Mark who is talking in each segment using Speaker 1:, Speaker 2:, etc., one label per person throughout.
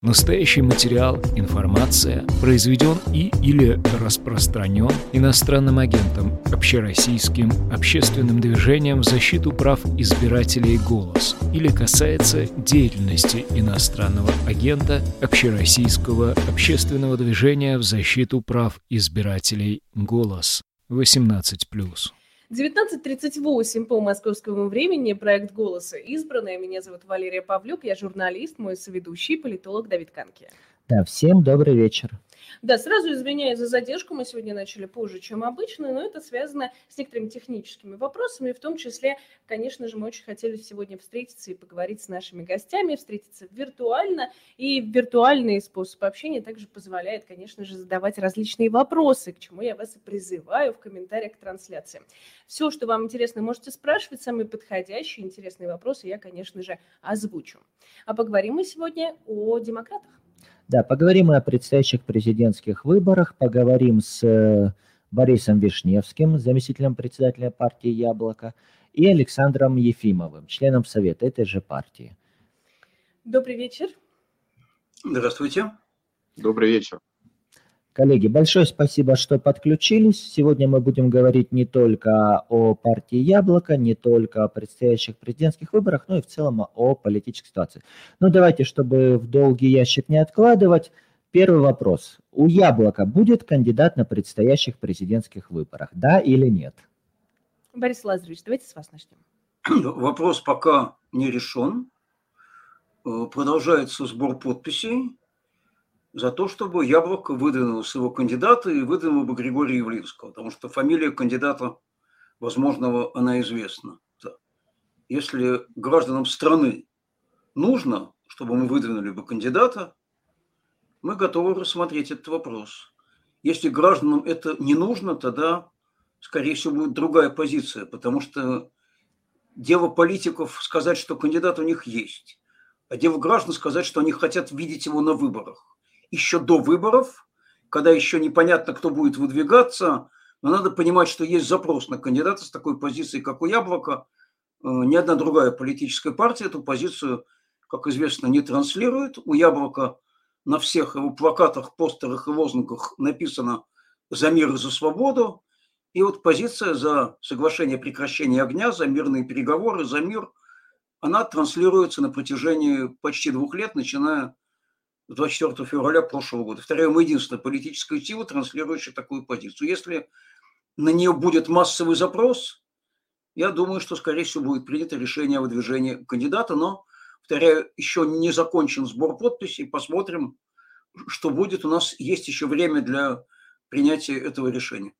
Speaker 1: Настоящий материал, информация произведен и или распространен иностранным агентом, общероссийским общественным движением в защиту прав избирателей «Голос» или касается деятельности иностранного агента общероссийского общественного движения в защиту прав избирателей «Голос» 18+.
Speaker 2: 19.38 по московскому времени. Проект «Голоса» избранная. Меня зовут Валерия Павлюк. Я журналист, мой соведущий, политолог Давид Канки.
Speaker 3: Да, всем добрый вечер.
Speaker 2: Да, сразу извиняюсь за задержку, мы сегодня начали позже, чем обычно, но это связано с некоторыми техническими вопросами, в том числе, конечно же, мы очень хотели сегодня встретиться и поговорить с нашими гостями, встретиться виртуально, и виртуальный способ общения также позволяет, конечно же, задавать различные вопросы, к чему я вас и призываю в комментариях к трансляции. Все, что вам интересно, можете спрашивать, самые подходящие, интересные вопросы я, конечно же, озвучу. А поговорим мы сегодня о демократах.
Speaker 3: Да, поговорим мы о предстоящих президентских выборах, поговорим с э, Борисом Вишневским, заместителем председателя партии «Яблоко», и Александром Ефимовым, членом Совета этой же партии.
Speaker 2: Добрый вечер.
Speaker 4: Здравствуйте.
Speaker 5: Добрый вечер.
Speaker 3: Коллеги, большое спасибо, что подключились. Сегодня мы будем говорить не только о партии «Яблоко», не только о предстоящих президентских выборах, но и в целом о политической ситуации. Ну, давайте, чтобы в долгий ящик не откладывать, первый вопрос. У «Яблока» будет кандидат на предстоящих президентских выборах, да или нет?
Speaker 2: Борис Лазаревич, давайте с вас начнем.
Speaker 4: Вопрос пока не решен. Э, продолжается сбор подписей за то, чтобы Яблоко выдвинул своего кандидата и выдвинул бы Григория Явлинского, потому что фамилия кандидата возможного, она известна. Если гражданам страны нужно, чтобы мы выдвинули бы кандидата, мы готовы рассмотреть этот вопрос. Если гражданам это не нужно, тогда, скорее всего, будет другая позиция, потому что дело политиков сказать, что кандидат у них есть, а дело граждан сказать, что они хотят видеть его на выборах еще до выборов, когда еще непонятно, кто будет выдвигаться, но надо понимать, что есть запрос на кандидата с такой позицией, как у Яблока. Э, ни одна другая политическая партия эту позицию, как известно, не транслирует. У Яблока на всех его плакатах, постерах и лозунгах написано «За мир и за свободу». И вот позиция за соглашение о прекращении огня, за мирные переговоры, за мир, она транслируется на протяжении почти двух лет, начиная 24 февраля прошлого года. Вторая, мы единственная политическая сила, транслирующая такую позицию. Если на нее будет массовый запрос, я думаю, что, скорее всего, будет принято решение о выдвижении кандидата, но, повторяю, еще не закончен сбор подписей, посмотрим, что будет. У нас есть еще время для принятия этого решения.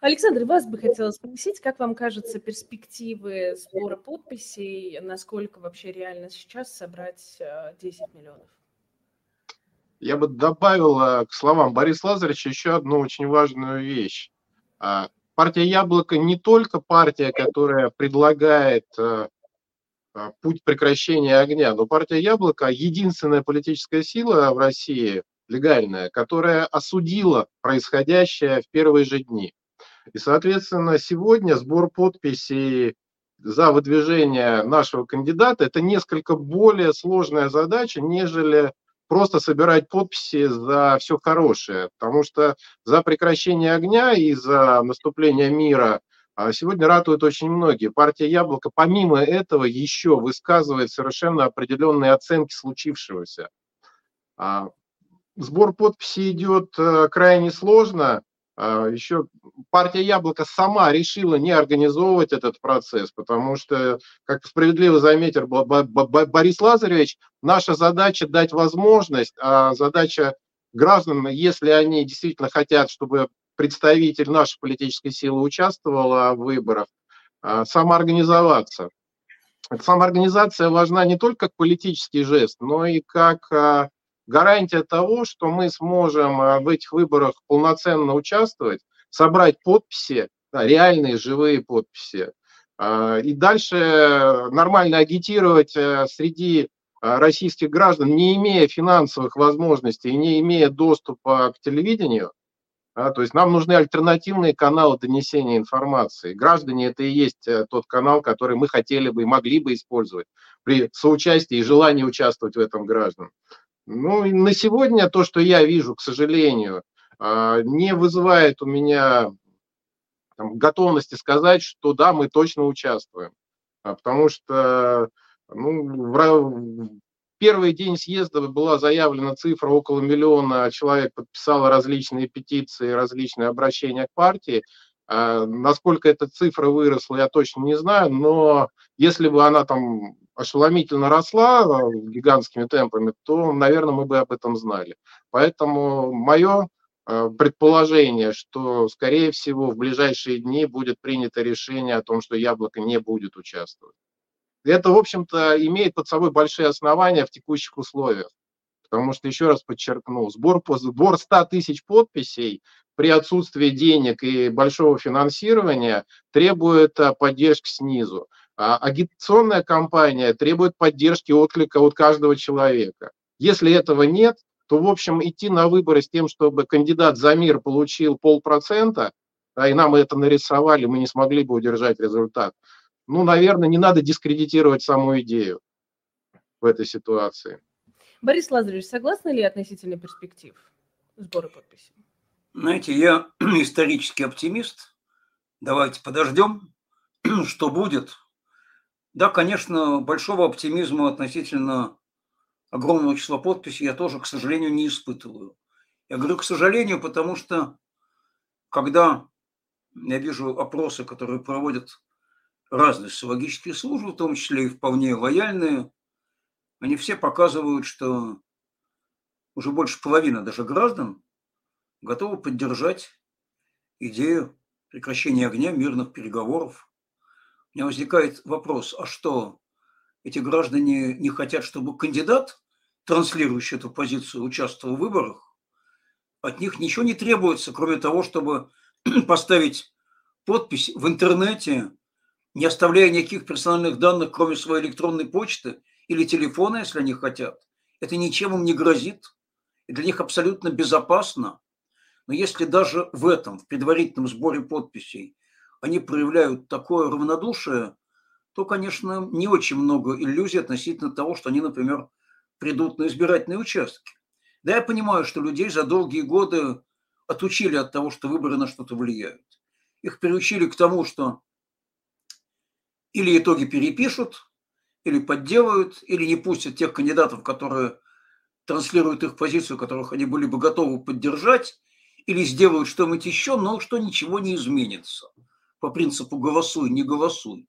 Speaker 2: Александр, вас бы хотела спросить, как вам кажется перспективы сбора подписей, насколько вообще реально сейчас собрать 10 э, миллионов?
Speaker 5: Я бы добавил э, к словам Бориса Лазаревича еще одну очень важную вещь. А, партия «Яблоко» не только партия, которая предлагает э, путь прекращения огня, но партия «Яблоко» – единственная политическая сила в России, легальная, которая осудила происходящее в первые же дни. И, соответственно, сегодня сбор подписей за выдвижение нашего кандидата – это несколько более сложная задача, нежели просто собирать подписи за все хорошее. Потому что за прекращение огня и за наступление мира а, сегодня ратуют очень многие. Партия «Яблоко» помимо этого еще высказывает совершенно определенные оценки случившегося. А, сбор подписей идет э, крайне сложно. А, Еще партия Яблоко сама решила не организовывать этот процесс, потому что, как справедливо заметил Борис Лазаревич, наша задача дать возможность, а задача граждан, если они действительно хотят, чтобы представитель нашей политической силы участвовал в выборах, а, самоорганизоваться. Самоорганизация важна не только как политический жест, но и как а, гарантия того, что мы сможем э, в этих выборах полноценно участвовать, собрать подписи, реальные живые подписи, а, и дальше нормально агитировать э, среди э, российских граждан, не имея финансовых возможностей, не имея доступа к телевидению, А, то есть нам нужны альтернативные каналы донесения информации. Граждане это и есть э, тот канал, который мы хотели бы и могли бы использовать при соучастии и желании участвовать в этом граждан. Ну, и на сегодня то, что я вижу, к сожалению, а, не вызывает у меня там, готовности сказать, что да, мы точно участвуем. А, потому что ну, в первый день съезда была заявлена цифра около миллиона человек подписало различные петиции, различные обращения к партии. А, насколько эта цифра выросла, я точно не знаю, но если бы она там ошеломительно росла а, гигантскими темпами, то, наверное, мы бы об этом знали. Поэтому мое а, предположение, что, скорее всего, в ближайшие дни будет принято решение о том, что яблоко не будет участвовать. Это, в общем-то, имеет под собой большие основания в текущих условиях. Потому что, еще раз подчеркну, сбор, сбор 100 тысяч подписей при отсутствии денег и большого финансирования требует а, поддержки снизу. А агитационная кампания требует поддержки отклика от каждого человека. Если этого нет, то, в общем, идти на выборы с тем, чтобы кандидат за мир получил полпроцента, а и нам это нарисовали, мы не смогли бы удержать результат. Ну, наверное, не надо дискредитировать саму идею в этой ситуации.
Speaker 2: Борис Лазаревич, согласны ли относительно перспектив сбора подписей?
Speaker 4: Знаете, я исторический оптимист. Давайте подождем, что будет. Да, конечно, большого оптимизма относительно огромного числа подписей я тоже, к сожалению, не испытываю. Я говорю, к сожалению, потому что когда я вижу опросы, которые проводят разные социологические службы, в том числе и вполне лояльные, они все показывают, что уже больше половины даже граждан готовы поддержать идею прекращения огня, мирных переговоров меня возникает вопрос, а что, эти граждане не хотят, чтобы кандидат, транслирующий эту позицию, участвовал в выборах? От них ничего не требуется, кроме того, чтобы поставить подпись в интернете, не оставляя никаких персональных данных, кроме своей электронной почты или телефона, если они хотят. Это ничем им не грозит. И для них абсолютно безопасно. Но если даже в этом, в предварительном сборе подписей, они проявляют такое равнодушие, то, конечно, не очень много иллюзий относительно того, что они, например, придут на избирательные участки. Да, я понимаю, что людей за долгие годы отучили от того, что выборы на что-то влияют. Их приучили к тому, что или итоги перепишут, или подделают, или не пустят тех кандидатов, которые транслируют их позицию, которых они были бы готовы поддержать, или сделают что-нибудь еще, но что ничего не изменится по принципу голосуй, не голосуй.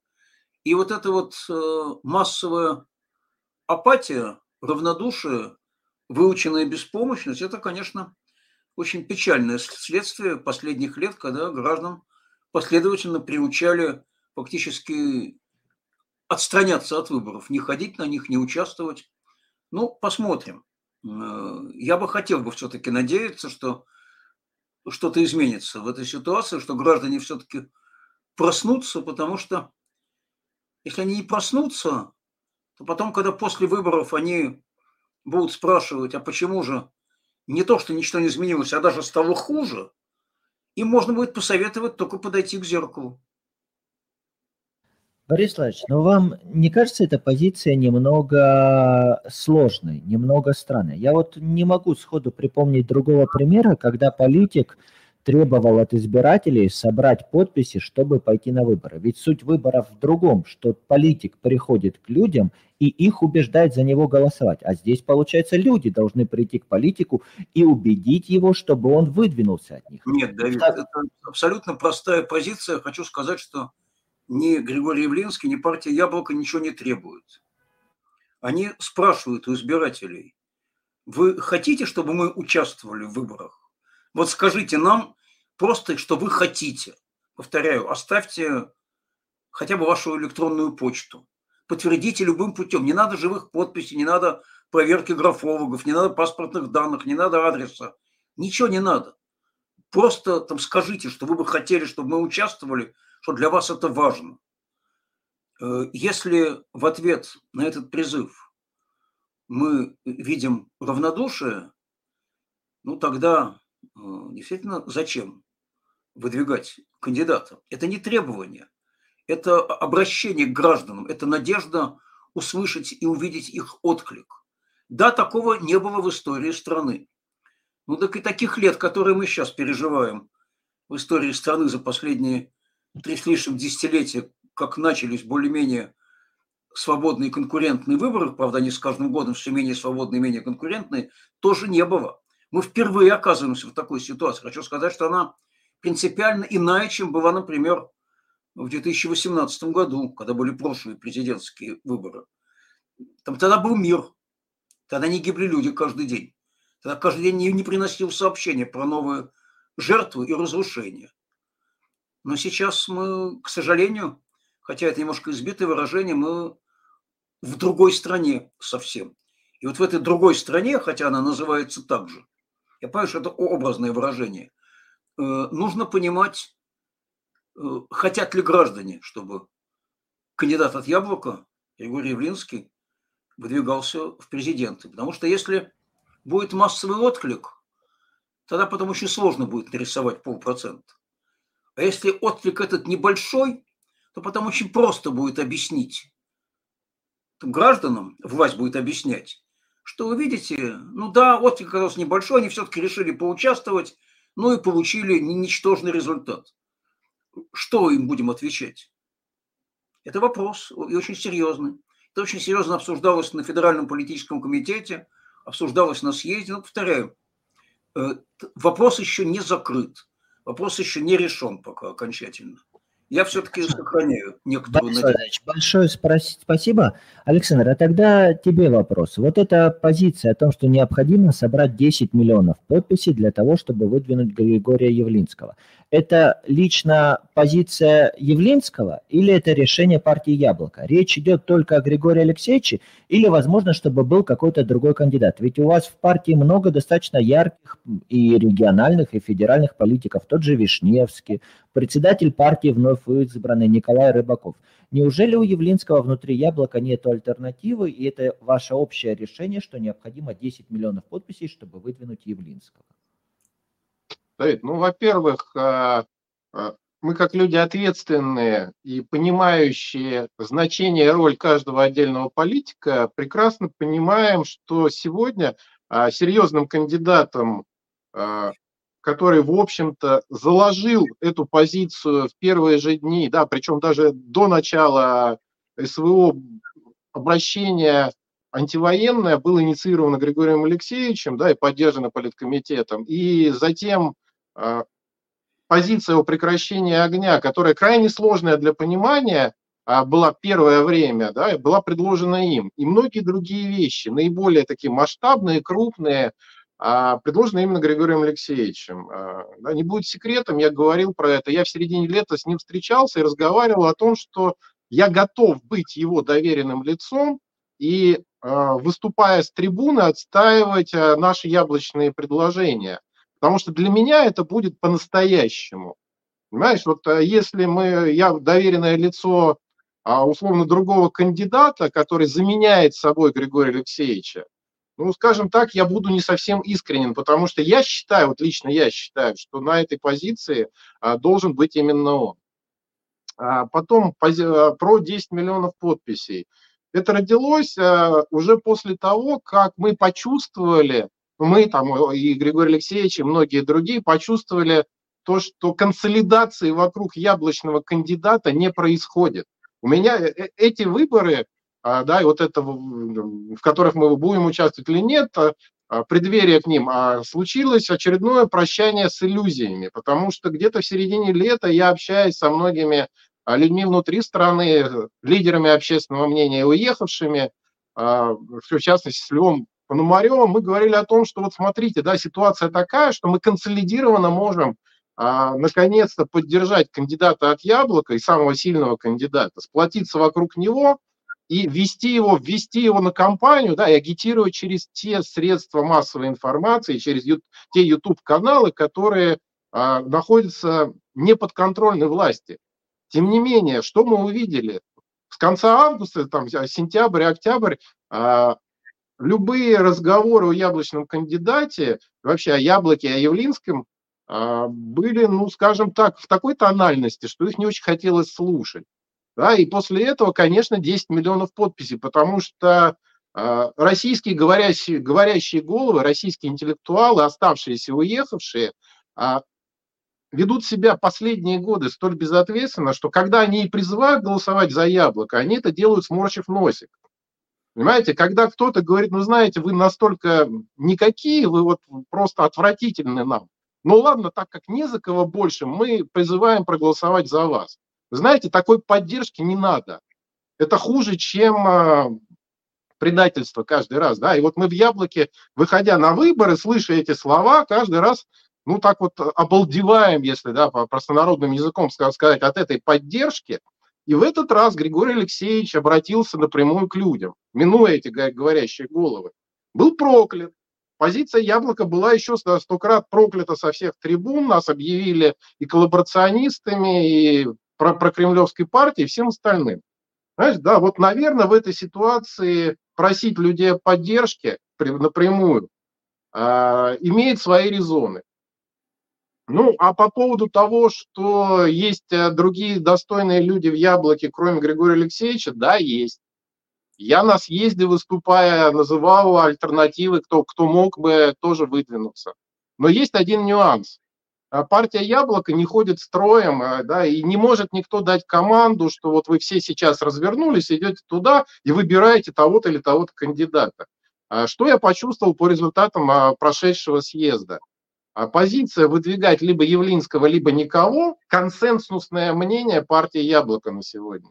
Speaker 4: И вот эта вот э, массовая апатия, равнодушие, выученная беспомощность, это, конечно, очень печальное следствие последних лет, когда граждан последовательно приучали фактически отстраняться от выборов, не ходить на них, не участвовать. Ну, посмотрим. Э, я бы хотел бы все-таки надеяться, что что-то изменится в этой ситуации, что граждане все-таки проснуться, потому что если они не проснутся, то потом, когда после выборов они будут спрашивать, а почему же не то, что ничего не изменилось, а даже стало хуже, им можно будет посоветовать только подойти к зеркалу.
Speaker 3: Борис Владимирович, но вам не кажется эта позиция немного сложной, немного странной? Я вот не могу сходу припомнить другого примера, когда политик требовал от избирателей собрать подписи, чтобы пойти на выборы. Ведь суть выборов в другом, что политик приходит к людям и их убеждает за него голосовать. А здесь, получается, люди должны прийти к политику и убедить его, чтобы он выдвинулся от них.
Speaker 4: Нет, Давид, так... это абсолютно простая позиция. Хочу сказать, что ни Григорий Явлинский, ни партия «Яблоко» ничего не требуют. Они спрашивают у избирателей, вы хотите, чтобы мы участвовали в выборах? Вот скажите нам просто, что вы хотите. Повторяю, оставьте хотя бы вашу электронную почту. Подтвердите любым путем. Не надо живых подписей, не надо проверки графологов, не надо паспортных данных, не надо адреса. Ничего не надо. Просто там скажите, что вы бы хотели, чтобы мы участвовали, что для вас это важно. Э, если в ответ на этот призыв мы видим равнодушие, ну тогда действительно, зачем выдвигать кандидата? Это не требование, это обращение к гражданам, это надежда услышать и увидеть их отклик. Да, такого не было в истории страны. Ну так и таких лет, которые мы сейчас переживаем в истории страны за последние три с лишним десятилетия, как начались более-менее свободные конкурентные выборы, правда, они с каждым годом все менее свободные, менее конкурентные, тоже не было. Мы впервые оказываемся в такой ситуации. Хочу сказать, что она принципиально иная, чем была, например, в 2018 году, когда были прошлые президентские выборы. Там тогда был мир, тогда не гибли люди каждый день. Тогда каждый день не, приносил сообщения про новые жертвы и разрушения. Но сейчас мы, к сожалению, хотя это немножко избитое выражение, мы в другой стране совсем. И вот в этой другой стране, хотя она называется так же, я понимаю, что это образное выражение, э, нужно понимать, э, хотят ли граждане, чтобы кандидат от Яблока, Григорий Явлинский, выдвигался в президенты. Потому что если будет массовый отклик, тогда потом очень сложно будет нарисовать полпроцента. А если отклик этот небольшой, то потом очень просто будет объяснить гражданам, власть будет объяснять, что вы видите, ну да, отклик оказался небольшой, они все-таки решили поучаствовать, ну и получили ничтожный результат. Что им будем отвечать? Это вопрос и очень серьезный. Это очень серьезно обсуждалось на Федеральном политическом комитете, обсуждалось на съезде. Но, повторяю, э, вопрос еще не закрыт, вопрос еще не решен пока окончательно я все-таки сохраняю некоторую
Speaker 3: Борис надежду. Большое спасибо. Александр, а тогда тебе вопрос. Вот эта позиция о том, что необходимо собрать 10 миллионов подписей для того, чтобы выдвинуть Григория Явлинского. Это лично позиция Явлинского или это решение партии Яблоко? Речь идет только о Григории Алексеевиче или, возможно, чтобы был какой-то другой кандидат? Ведь у вас в партии много достаточно ярких и региональных, и федеральных политиков. Тот же Вишневский, председатель партии вновь избранный Николай Рыбаков. Неужели у Явлинского внутри Яблока нет альтернативы, и это ваше общее решение, что необходимо 10 миллионов подписей, чтобы выдвинуть Явлинского?
Speaker 5: Давид, ну, во-первых, а, а, мы как люди ответственные и понимающие значение и роль каждого отдельного политика прекрасно понимаем, что сегодня а, серьезным кандидатом, который, в общем-то, заложил эту позицию в первые же дни, да, причем даже до начала СВО обращения антивоенное было инициировано Григорием Алексеевичем, да, и поддержано политкомитетом, и затем позиция о прекращении огня, которая крайне сложная для понимания, а, была первое время, да, была предложена им. И многие другие вещи, наиболее такие масштабные, крупные, а, предложены именно Григорием Алексеевичем. Да, не будет секретом, я говорил про это. Я в середине лета с ним встречался и разговаривал о том, что я готов быть его доверенным лицом и, выступая с трибуны, отстаивать наши яблочные предложения. Потому что для меня это будет по-настоящему. Понимаешь, вот э, если мы, я доверенное лицо а, условно другого кандидата, который заменяет собой Григория Алексеевича, ну, скажем так, я буду не совсем искренен, потому что я считаю, вот лично я считаю, что на этой позиции а, должен быть именно он. А потом про 10 миллионов подписей. Это родилось а, уже после того, как мы почувствовали, мы там и Григорий Алексеевич, и многие другие почувствовали то, что консолидации вокруг яблочного кандидата не происходит. У меня э, э, эти выборы, а, да, вот это, в которых мы будем участвовать или нет, а, а, преддверие к ним, а случилось очередное прощание с иллюзиями, потому что где-то в середине лета я общаюсь со многими людьми внутри страны, лидерами общественного мнения, уехавшими, в частности, с Львом Пономаревым мы говорили о том, что вот смотрите, да, ситуация такая, что мы консолидированно можем а, наконец-то поддержать кандидата от Яблока и самого сильного кандидата, сплотиться вокруг него и ввести его, ввести его на кампанию, да, и агитировать через те средства массовой информации, через ю, те YouTube-каналы, которые а, находятся не под контрольной власти. Тем не менее, что мы увидели? С конца августа, там, сентябрь, октябрь, а, любые разговоры о яблочном кандидате, вообще о яблоке, о Явлинском, а, были, ну, скажем так, в такой тональности, что их не очень хотелось слушать. Да, и после этого, конечно, 10 миллионов подписей, потому что э, российские говорящие, говорящие головы, российские интеллектуалы, оставшиеся, уехавшие, э, ведут себя последние годы столь безответственно, что когда они и призывают голосовать за яблоко, они это делают сморщив носик. Понимаете, когда кто-то говорит, ну знаете, вы настолько никакие, вы вот просто отвратительны нам. Ну ладно, так как не за кого больше, мы призываем проголосовать за вас. Знаете, такой поддержки не надо. Это хуже, чем а, предательство каждый раз. Да? И вот мы в Яблоке, выходя на выборы, слыша эти слова, каждый раз, ну так вот обалдеваем, если да, по простонародным языком сказать, от этой поддержки. И в этот раз Григорий Алексеевич обратился напрямую к людям, минуя эти говорящие головы. Был проклят, Позиция Яблока была еще сто крат проклята со всех трибун. Нас объявили и коллаборационистами, и про, про кремлевской партии, и всем остальным. Знаешь, да, вот, наверное, в этой ситуации просить людей о поддержке напрямую э, имеет свои резоны. Ну, а по поводу того, что есть э, другие достойные люди в Яблоке, кроме Григория Алексеевича, да, есть. Я на съезде, выступая, называл альтернативы, кто, кто мог бы тоже выдвинуться. Но есть один нюанс. А партия Яблоко не ходит строем, а, да, и не может никто дать команду, что вот вы все сейчас развернулись, идете туда и выбираете того-то или того-то кандидата. Что я почувствовал по результатам прошедшего съезда? Позиция выдвигать либо Явлинского, либо никого – консенсусное мнение партии Яблоко на сегодня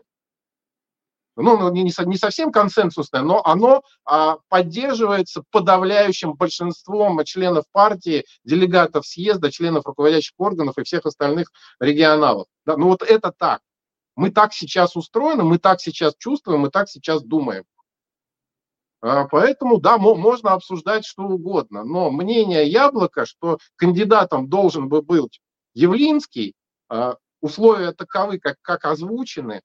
Speaker 5: ну, ну не, совсем консенсусное, но оно а, поддерживается подавляющим большинством членов партии, делегатов съезда, членов руководящих органов и всех остальных регионалов. Ну вот это так. Мы так сейчас устроены, мы так сейчас чувствуем, мы так сейчас думаем. А, поэтому, да, можно обсуждать что угодно, но мнение Яблока, что кандидатом должен бы быть Явлинский, а, условия таковы, как, как озвучены,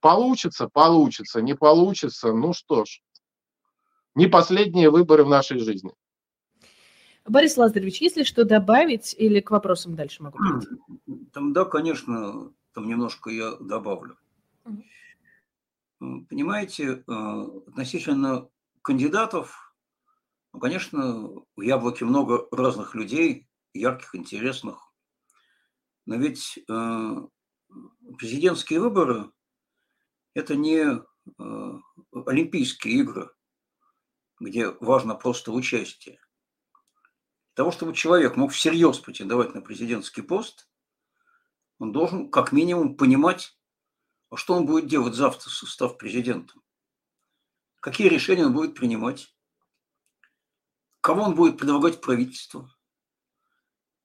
Speaker 5: Получится, получится, не получится, ну что ж, не последние выборы в нашей жизни.
Speaker 2: Борис Лазаревич, если что добавить или к вопросам дальше могу перейти?
Speaker 4: Там, да, конечно, там немножко я добавлю. Понимаете, э, относительно кандидатов, ну, конечно, в Яблоке много разных людей, ярких, интересных. Но ведь э, президентские выборы это не э, Олимпийские игры, где важно просто участие. Для того, чтобы человек мог всерьез претендовать на президентский пост, он должен как минимум понимать, а что он будет делать завтра, став президентом. Какие решения он будет принимать, кого он будет предлагать правительству,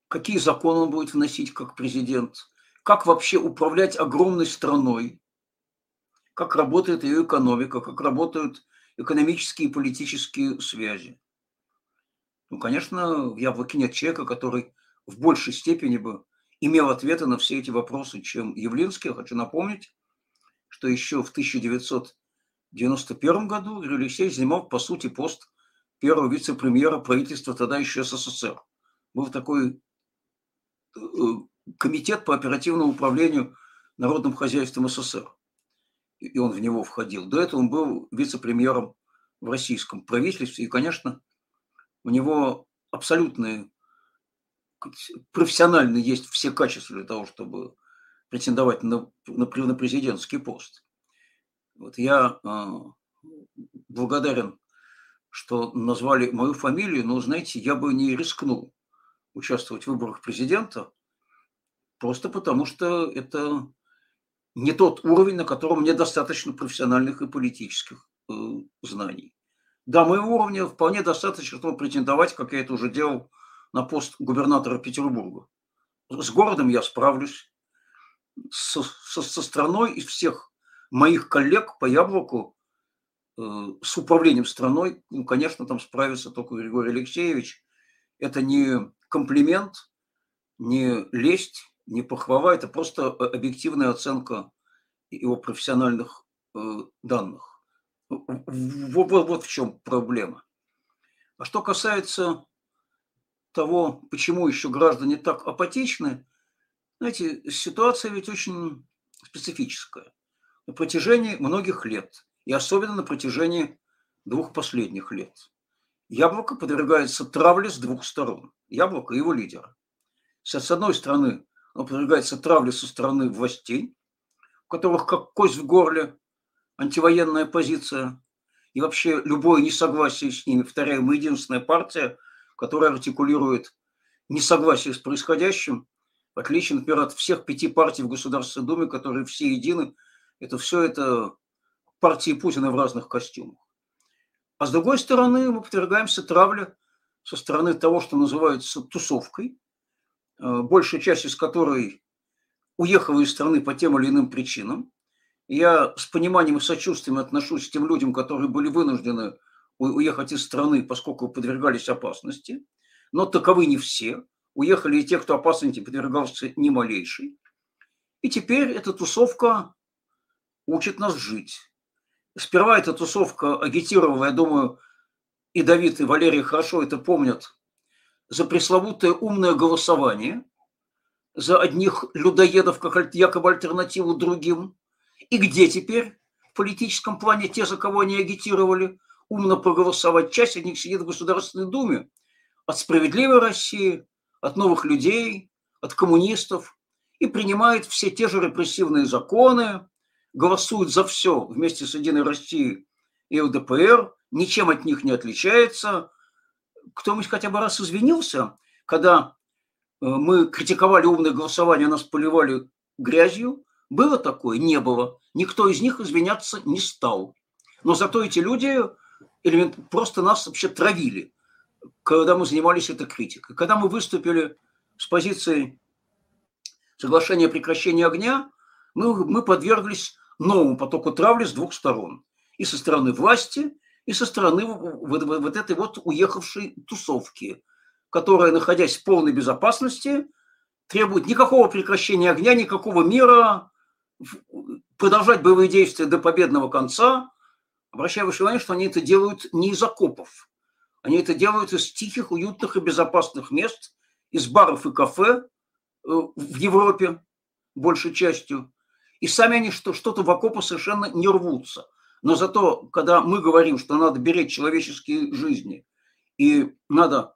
Speaker 4: какие законы он будет вносить как президент, как вообще управлять огромной страной, как работает ее экономика, как работают экономические и политические связи. Ну, конечно, в Яблоке нет человека, который в большей степени бы имел ответы на все эти вопросы, чем Явлинский. Хочу напомнить, что еще в 1991 году Алексеевич занимал, по сути, пост первого вице-премьера правительства тогда еще СССР. Был такой э, комитет по оперативному управлению народным хозяйством СССР и он в него входил. До этого он был вице-премьером в российском правительстве, и, конечно, у него абсолютные профессиональные есть все качества для того, чтобы претендовать на, на, на президентский пост. Вот я э, благодарен, что назвали мою фамилию, но, знаете, я бы не рискнул участвовать в выборах президента, просто потому что это не тот уровень, на котором мне достаточно профессиональных и политических э, знаний. Да, моего уровня вполне достаточно, чтобы претендовать, как я это уже делал, на пост губернатора Петербурга. С городом я справлюсь. Со, со, со страной из всех моих коллег по яблоку э, с управлением страной, ну, конечно, там справится только Григорий Алексеевич. Это не комплимент, не лесть, не похвала, это просто э, объективная оценка его профессиональных э, данных. Вот, вот в чем проблема. А что касается того, почему еще граждане так апатичны, знаете, ситуация ведь очень специфическая. На протяжении многих лет, и особенно на протяжении двух последних лет, яблоко подвергается травле с двух сторон. Яблоко и его лидера. С одной стороны, оно подвергается травле со стороны властей, у которых как кость в горле антивоенная позиция, и вообще любое несогласие с ними. Повторяю, мы единственная партия, которая артикулирует несогласие с происходящим, в отличие, например, от всех пяти партий в Государственной Думе, которые все едины. Это все это партии Путина в разных костюмах. А с другой стороны, мы подвергаемся травле со стороны того, что называется тусовкой, э, большая часть из которой уехала из страны по тем или иным причинам. Я с пониманием и сочувствием отношусь к тем людям, которые были вынуждены уехать из страны, поскольку подвергались опасности. Но таковы не все. Уехали и те, кто опасности подвергался ни малейший. И теперь эта тусовка учит нас жить. Сперва эта тусовка агитировала, я думаю, и Давид, и Валерий хорошо это помнят, за пресловутое умное голосование, за одних людоедов, как якобы альтернативу другим. И где теперь в политическом плане те, за кого они агитировали, умно проголосовать? Часть из них сидит в Государственной Думе. От «Справедливой России», от новых людей, от коммунистов и принимает все те же репрессивные законы, голосует за все вместе с «Единой Россией» и ЛДПР, ничем от них не отличается. Кто-нибудь хотя бы раз извинился, когда э, мы критиковали умное голосование, нас поливали грязью? Было такое? Не было. Никто из них извиняться не стал. Но зато эти люди просто нас вообще травили когда мы занимались этой критикой. Когда мы выступили с позицией соглашения о прекращении огня, мы, мы подверглись новому потоку травли с двух сторон. И со стороны власти, и со стороны вот, вот, этой вот уехавшей тусовки, которая, находясь в полной безопасности, требует никакого прекращения огня, никакого мира, продолжать боевые действия до победного конца. Обращаю ваше внимание, что они это делают не из окопов, они это делают из тихих, уютных и безопасных мест, из баров и кафе э, в Европе, большей частью. И сами они что- что-то в окопы совершенно не рвутся. Но зато, когда мы говорим, что надо беречь человеческие жизни и надо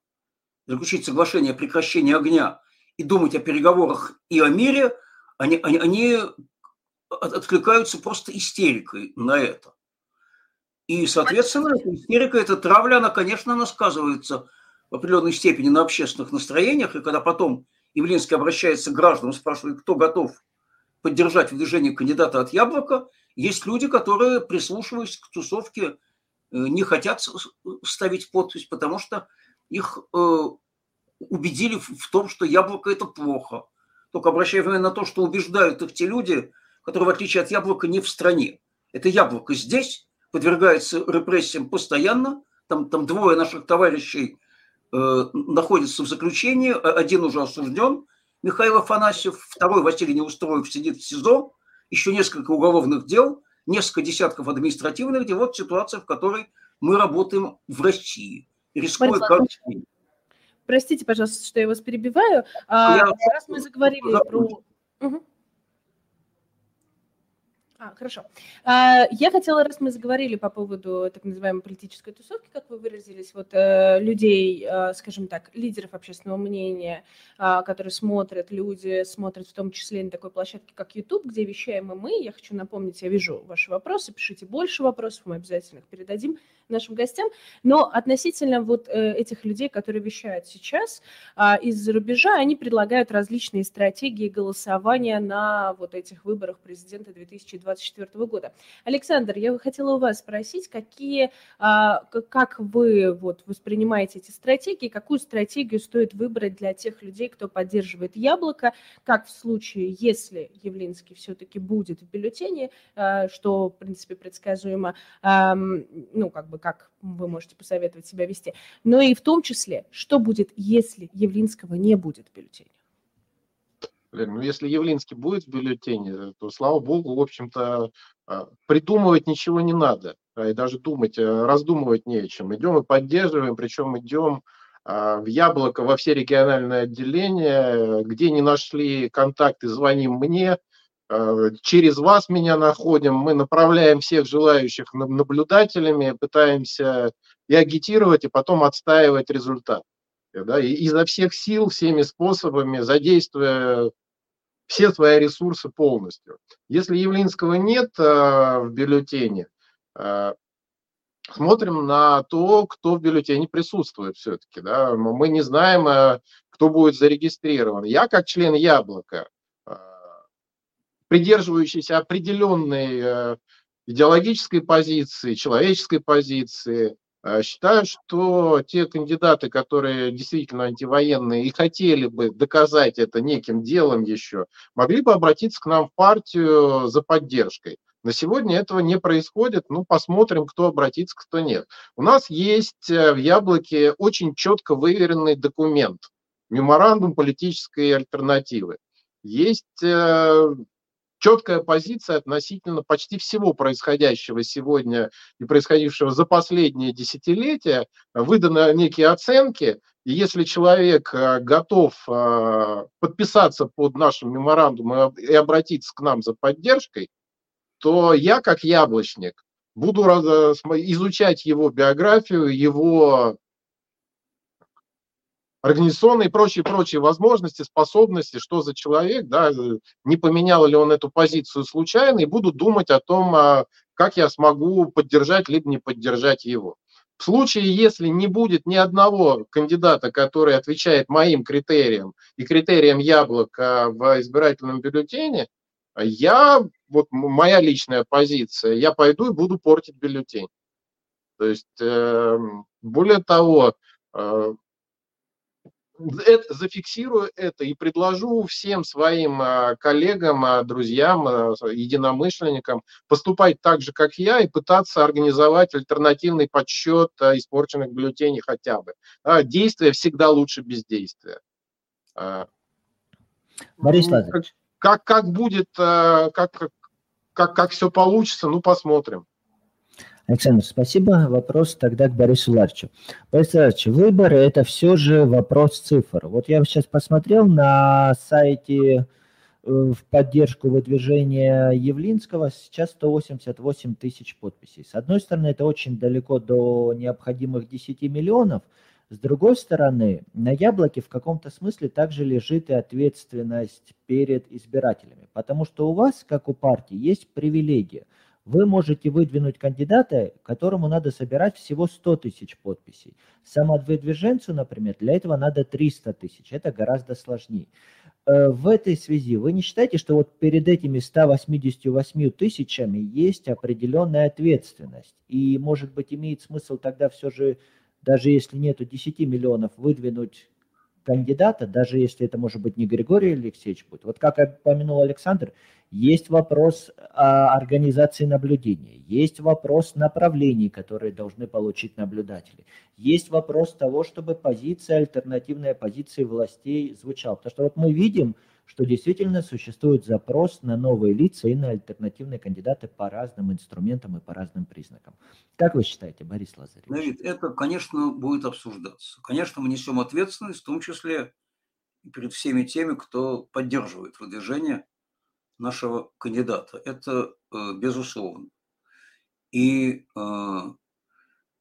Speaker 4: заключить соглашение о прекращении огня и думать о переговорах и о мире, они, они, они откликаются просто истерикой на это. И, соответственно, эта истерика, эта травля, она, конечно, она сказывается в определенной степени на общественных настроениях. И когда потом Явлинский обращается к гражданам, спрашивает, кто готов поддержать выдвижение кандидата от Яблока, есть люди, которые, прислушиваясь к тусовке, э, не хотят ставить подпись, потому что их э, убедили в том, что яблоко – это плохо. Только обращая внимание на то, что убеждают их те люди, которые, в отличие от яблока, не в стране. Это яблоко здесь, подвергается репрессиям постоянно. Там, там двое наших товарищей э, находятся в заключении, один уже осужден, Михаил Афанасьев, второй Василий Неустроев сидит в СИЗО, еще несколько уголовных дел, несколько десятков административных дел. Вот ситуация, в которой мы работаем в России, рискуя каждый
Speaker 2: Простите, пожалуйста, что я вас перебиваю. А, я... Раз мы заговорили про... Угу. А, хорошо. А, я хотела, раз мы заговорили по поводу так называемой политической тусовки, как вы выразились, вот э, людей, э, скажем так, лидеров общественного мнения, а, которые смотрят, люди смотрят в том числе на такой площадке, как YouTube, где вещаем и мы. Я хочу напомнить, я вижу ваши вопросы, пишите больше вопросов, мы обязательно их передадим нашим гостям. Но относительно вот э, этих людей, которые вещают сейчас а, из-за рубежа, они предлагают различные стратегии голосования на вот этих выборах президента 2024 года. Александр, я хотела у вас спросить, какие, а, как вы вот воспринимаете эти стратегии, какую стратегию стоит выбрать для тех людей, кто поддерживает яблоко, как в случае, если Явлинский все-таки будет в бюллетене, а, что, в принципе, предсказуемо, ну, как бы как вы можете посоветовать себя вести, но и в том числе, что будет, если Явлинского не будет в бюллетене?
Speaker 5: Ну, если Явлинский будет в бюллетене, то, слава богу, в общем-то, а, придумывать ничего не надо. и даже думать, раздумывать не о чем. Идем и поддерживаем, причем идем в Яблоко, во все региональные отделения, где не нашли контакты, звоним мне, через вас меня находим, мы направляем всех желающих наблюдателями, пытаемся и агитировать, и потом отстаивать результат. Да, и изо всех сил, всеми способами, задействуя все свои ресурсы полностью. Если Явлинского нет э, в бюллетене, э, смотрим на то, кто в бюллетене присутствует все-таки. Да? Мы не знаем, э, кто будет зарегистрирован. Я, как член Яблока, э, придерживающийся определенной э, идеологической позиции, человеческой позиции, Считаю, что те кандидаты, которые действительно антивоенные и хотели бы доказать это неким делом еще, могли бы обратиться к нам в партию за поддержкой. На сегодня этого не происходит. Ну, посмотрим, кто обратится, кто нет. У нас есть э, в Яблоке очень четко выверенный документ. Меморандум политической альтернативы. Есть э, четкая позиция относительно почти всего происходящего сегодня и происходившего за последние десятилетия. Выданы некие оценки, и если человек э, готов подписаться под нашим меморандумом и обратиться к нам за поддержкой, то я, как яблочник, буду изучать его биографию, его организационные и прочие-прочие возможности, способности, что за человек, да, не поменял ли он эту позицию случайно, и буду думать о том, а, как я смогу поддержать либо не поддержать его. В случае, если не будет ни одного кандидата, который отвечает моим критериям и критериям яблока в избирательном бюллетене, я, вот моя личная позиция, я пойду и буду портить бюллетень. То есть, э, более того, э, это, зафиксирую это и предложу всем своим э, коллегам, э, друзьям, э, единомышленникам поступать так же, как я, и пытаться организовать альтернативный подсчет испорченных бюллетеней хотя бы. А, действие всегда лучше бездействия.
Speaker 3: Борис Владимирович.
Speaker 5: Как, как будет, э, как, как, как все получится, ну, посмотрим.
Speaker 3: Александр, спасибо. Вопрос тогда к Борису Ларчу. Борис Ларч, выборы – это все же вопрос цифр. Вот я сейчас посмотрел на сайте э, в поддержку выдвижения Явлинского сейчас 188 тысяч подписей. С одной стороны, это очень далеко до необходимых 10 миллионов – с другой стороны, на яблоке в каком-то смысле также лежит и ответственность перед избирателями, потому что у вас, как у партии, есть привилегия. Вы можете выдвинуть кандидата, которому надо собирать всего 100 тысяч подписей. Самодвыдвиженцу, например, для этого надо 300 тысяч. Это гораздо сложнее. Э, в этой связи вы не считаете, что вот перед этими 188 тысячами есть определенная ответственность? И, может быть, имеет смысл тогда все же даже если нету 10 миллионов, выдвинуть кандидата, даже если это может быть не Григорий Алексеевич будет. Вот как упомянул Александр, есть вопрос о организации наблюдения, есть вопрос направлений, которые должны получить наблюдатели, есть вопрос того, чтобы позиция, альтернативная позиция властей звучала. Потому что вот мы видим, что действительно существует запрос на новые лица и на альтернативные кандидаты по разным инструментам и по разным признакам. Как вы считаете, Борис Лазаревич?
Speaker 4: Давид, это, конечно, будет обсуждаться. Конечно, мы несем ответственность, в том числе перед всеми теми, кто поддерживает выдвижение нашего кандидата. Это э, безусловно. И э,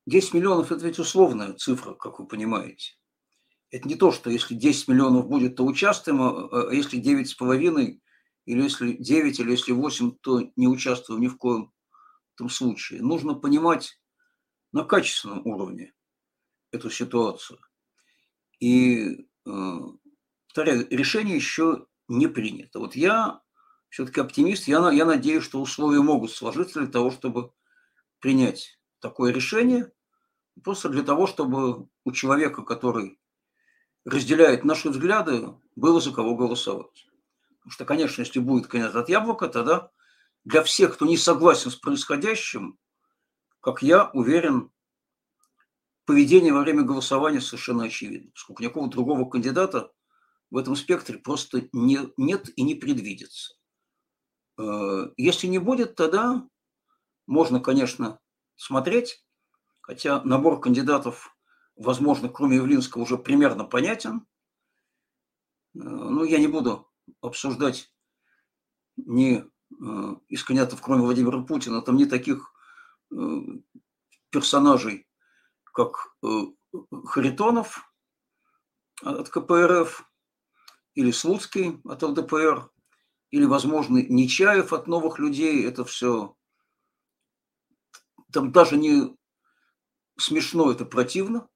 Speaker 4: 10 миллионов – это ведь условная цифра, как вы понимаете. Это не то, что если 10 миллионов будет, то участвуем, а, а если 9,5 или если 9, или если 8, то не участвуем ни в коем этом случае. Нужно понимать на качественном уровне эту ситуацию. И, э, повторяю, решение еще не принято. Вот я все-таки оптимист, я, я надеюсь, что условия могут сложиться для того, чтобы принять такое решение, просто для того, чтобы у человека, который разделяет наши взгляды, было за кого голосовать. Потому что, конечно, если будет кандидат от яблока, тогда для всех, кто не согласен с происходящим, как я уверен, поведение во время голосования совершенно очевидно, поскольку никакого другого кандидата в этом спектре просто не, нет и не предвидится. Э, если не будет, тогда можно, конечно, смотреть, хотя набор кандидатов, возможно, кроме Явлинского, уже примерно понятен. Ну, я не буду обсуждать ни э, из кандидатов, кроме Владимира Путина, там не таких э, персонажей, как э, Харитонов от КПРФ, или Слуцкий от ЛДПР, или, возможно, Нечаев от новых людей. Это все там даже не смешно, это противно.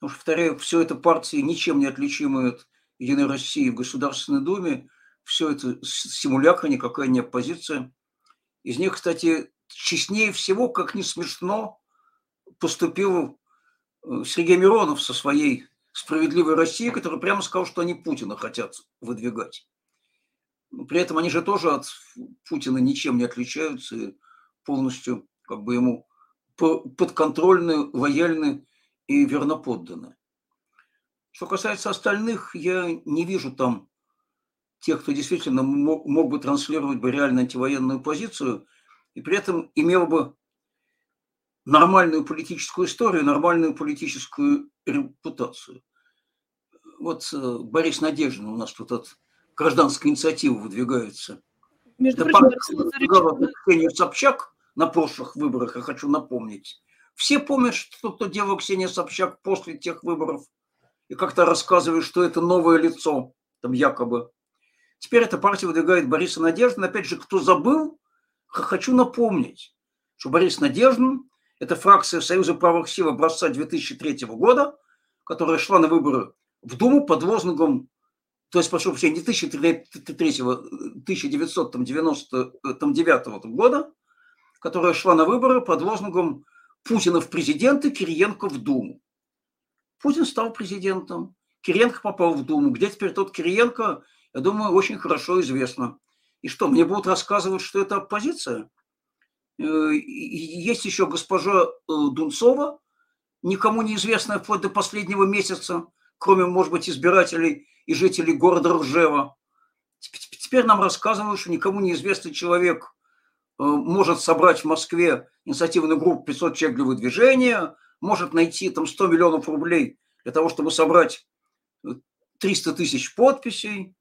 Speaker 4: Потому что, повторяю, все это партии ничем не отличимые от Единой России в Государственной Думе. Все это симулякра, никакая не оппозиция. Из них, кстати, честнее всего, как не смешно, поступил э, Сергей Миронов со своей справедливой России, который прямо сказал, что они Путина хотят выдвигать. При этом они же тоже от Путина ничем не отличаются и полностью как бы ему подконтрольны, лояльны и верноподданы. Что касается остальных, я не вижу там тех, кто действительно мог, мог бы транслировать бы реально антивоенную позицию и при этом имел бы нормальную политическую историю, нормальную политическую репутацию. Вот э, Борис Надеждин у нас тут от гражданской инициативы выдвигается. Между Это прочим, Ксения Собчак на прошлых выборах, я хочу напомнить. Все помнят, что то делал Ксения Собчак после тех выборов. И как-то рассказывают, что это новое лицо, там якобы. Теперь эта партия выдвигает Бориса Надеждина. Опять же, кто забыл, хочу напомнить, что Борис Надеждин – это фракция Союза правых сил образца 2003 года, которая шла на выборы в Думу под лозунгом, то есть, прошу прощения, не 2003, 1999 года, которая шла на выборы под лозунгом Путина в президенты, Кириенко в Думу. Путин стал президентом, Кириенко попал в Думу. Где теперь тот Кириенко, я думаю, очень хорошо известно. И что, мне будут рассказывать, что это оппозиция? Э, есть еще госпожа э, Дунцова, никому неизвестная вплоть до последнего месяца, кроме, может быть, избирателей и жителей города Ржева. Теперь нам рассказывают, что никому неизвестный человек э, может собрать в Москве инициативную группу 500 человек для выдвижения, может найти там 100 миллионов рублей для того, чтобы собрать 300 тысяч подписей.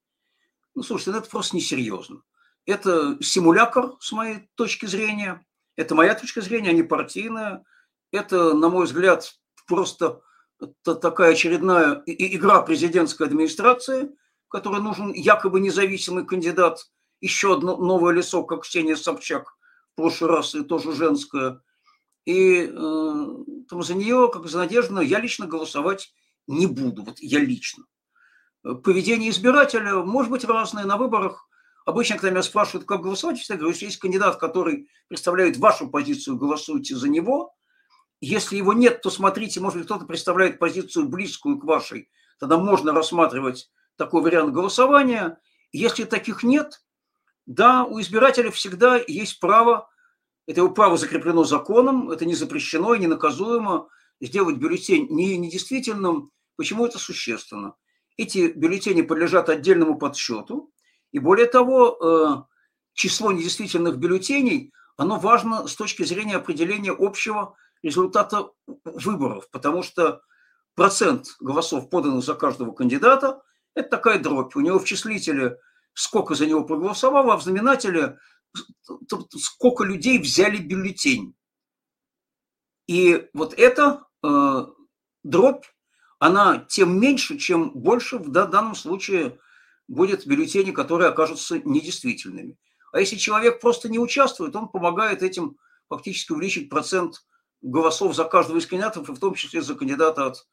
Speaker 4: Ну, слушайте, ну, это просто несерьезно. Это симулятор, с моей точки зрения. Это моя точка зрения, а не партийная. Это, на мой взгляд, просто такая очередная игра президентской администрации, которой нужен якобы независимый кандидат, еще одно новое лицо, как Ксения Собчак в прошлый раз, и тоже женское. И э, там за нее, как за Надежду, я лично голосовать не буду, вот я лично. Поведение избирателя может быть разное на выборах. Обычно, когда меня спрашивают, как голосовать, я говорю, если есть кандидат, который представляет вашу позицию, голосуйте за него – если его нет, то смотрите, может быть, кто-то представляет позицию близкую к вашей. Тогда можно рассматривать такой вариант голосования. Если таких нет, да, у избирателя всегда есть право, это его право закреплено законом, это не запрещено и не наказуемо, сделать бюллетень не недействительным. Почему это существенно? Эти бюллетени подлежат отдельному подсчету, и более того, э, число недействительных бюллетеней, оно важно с точки зрения определения общего результата выборов, потому что процент голосов, поданных за каждого кандидата, это такая дробь. У него в числителе сколько за него проголосовало, а в знаменателе сколько людей взяли бюллетень. И вот эта э, дробь, она тем меньше, чем больше в данном случае будет бюллетени, которые окажутся недействительными. А если человек просто не участвует, он помогает этим фактически увеличить процент голосов за каждого из кандидатов, и в том числе за кандидата от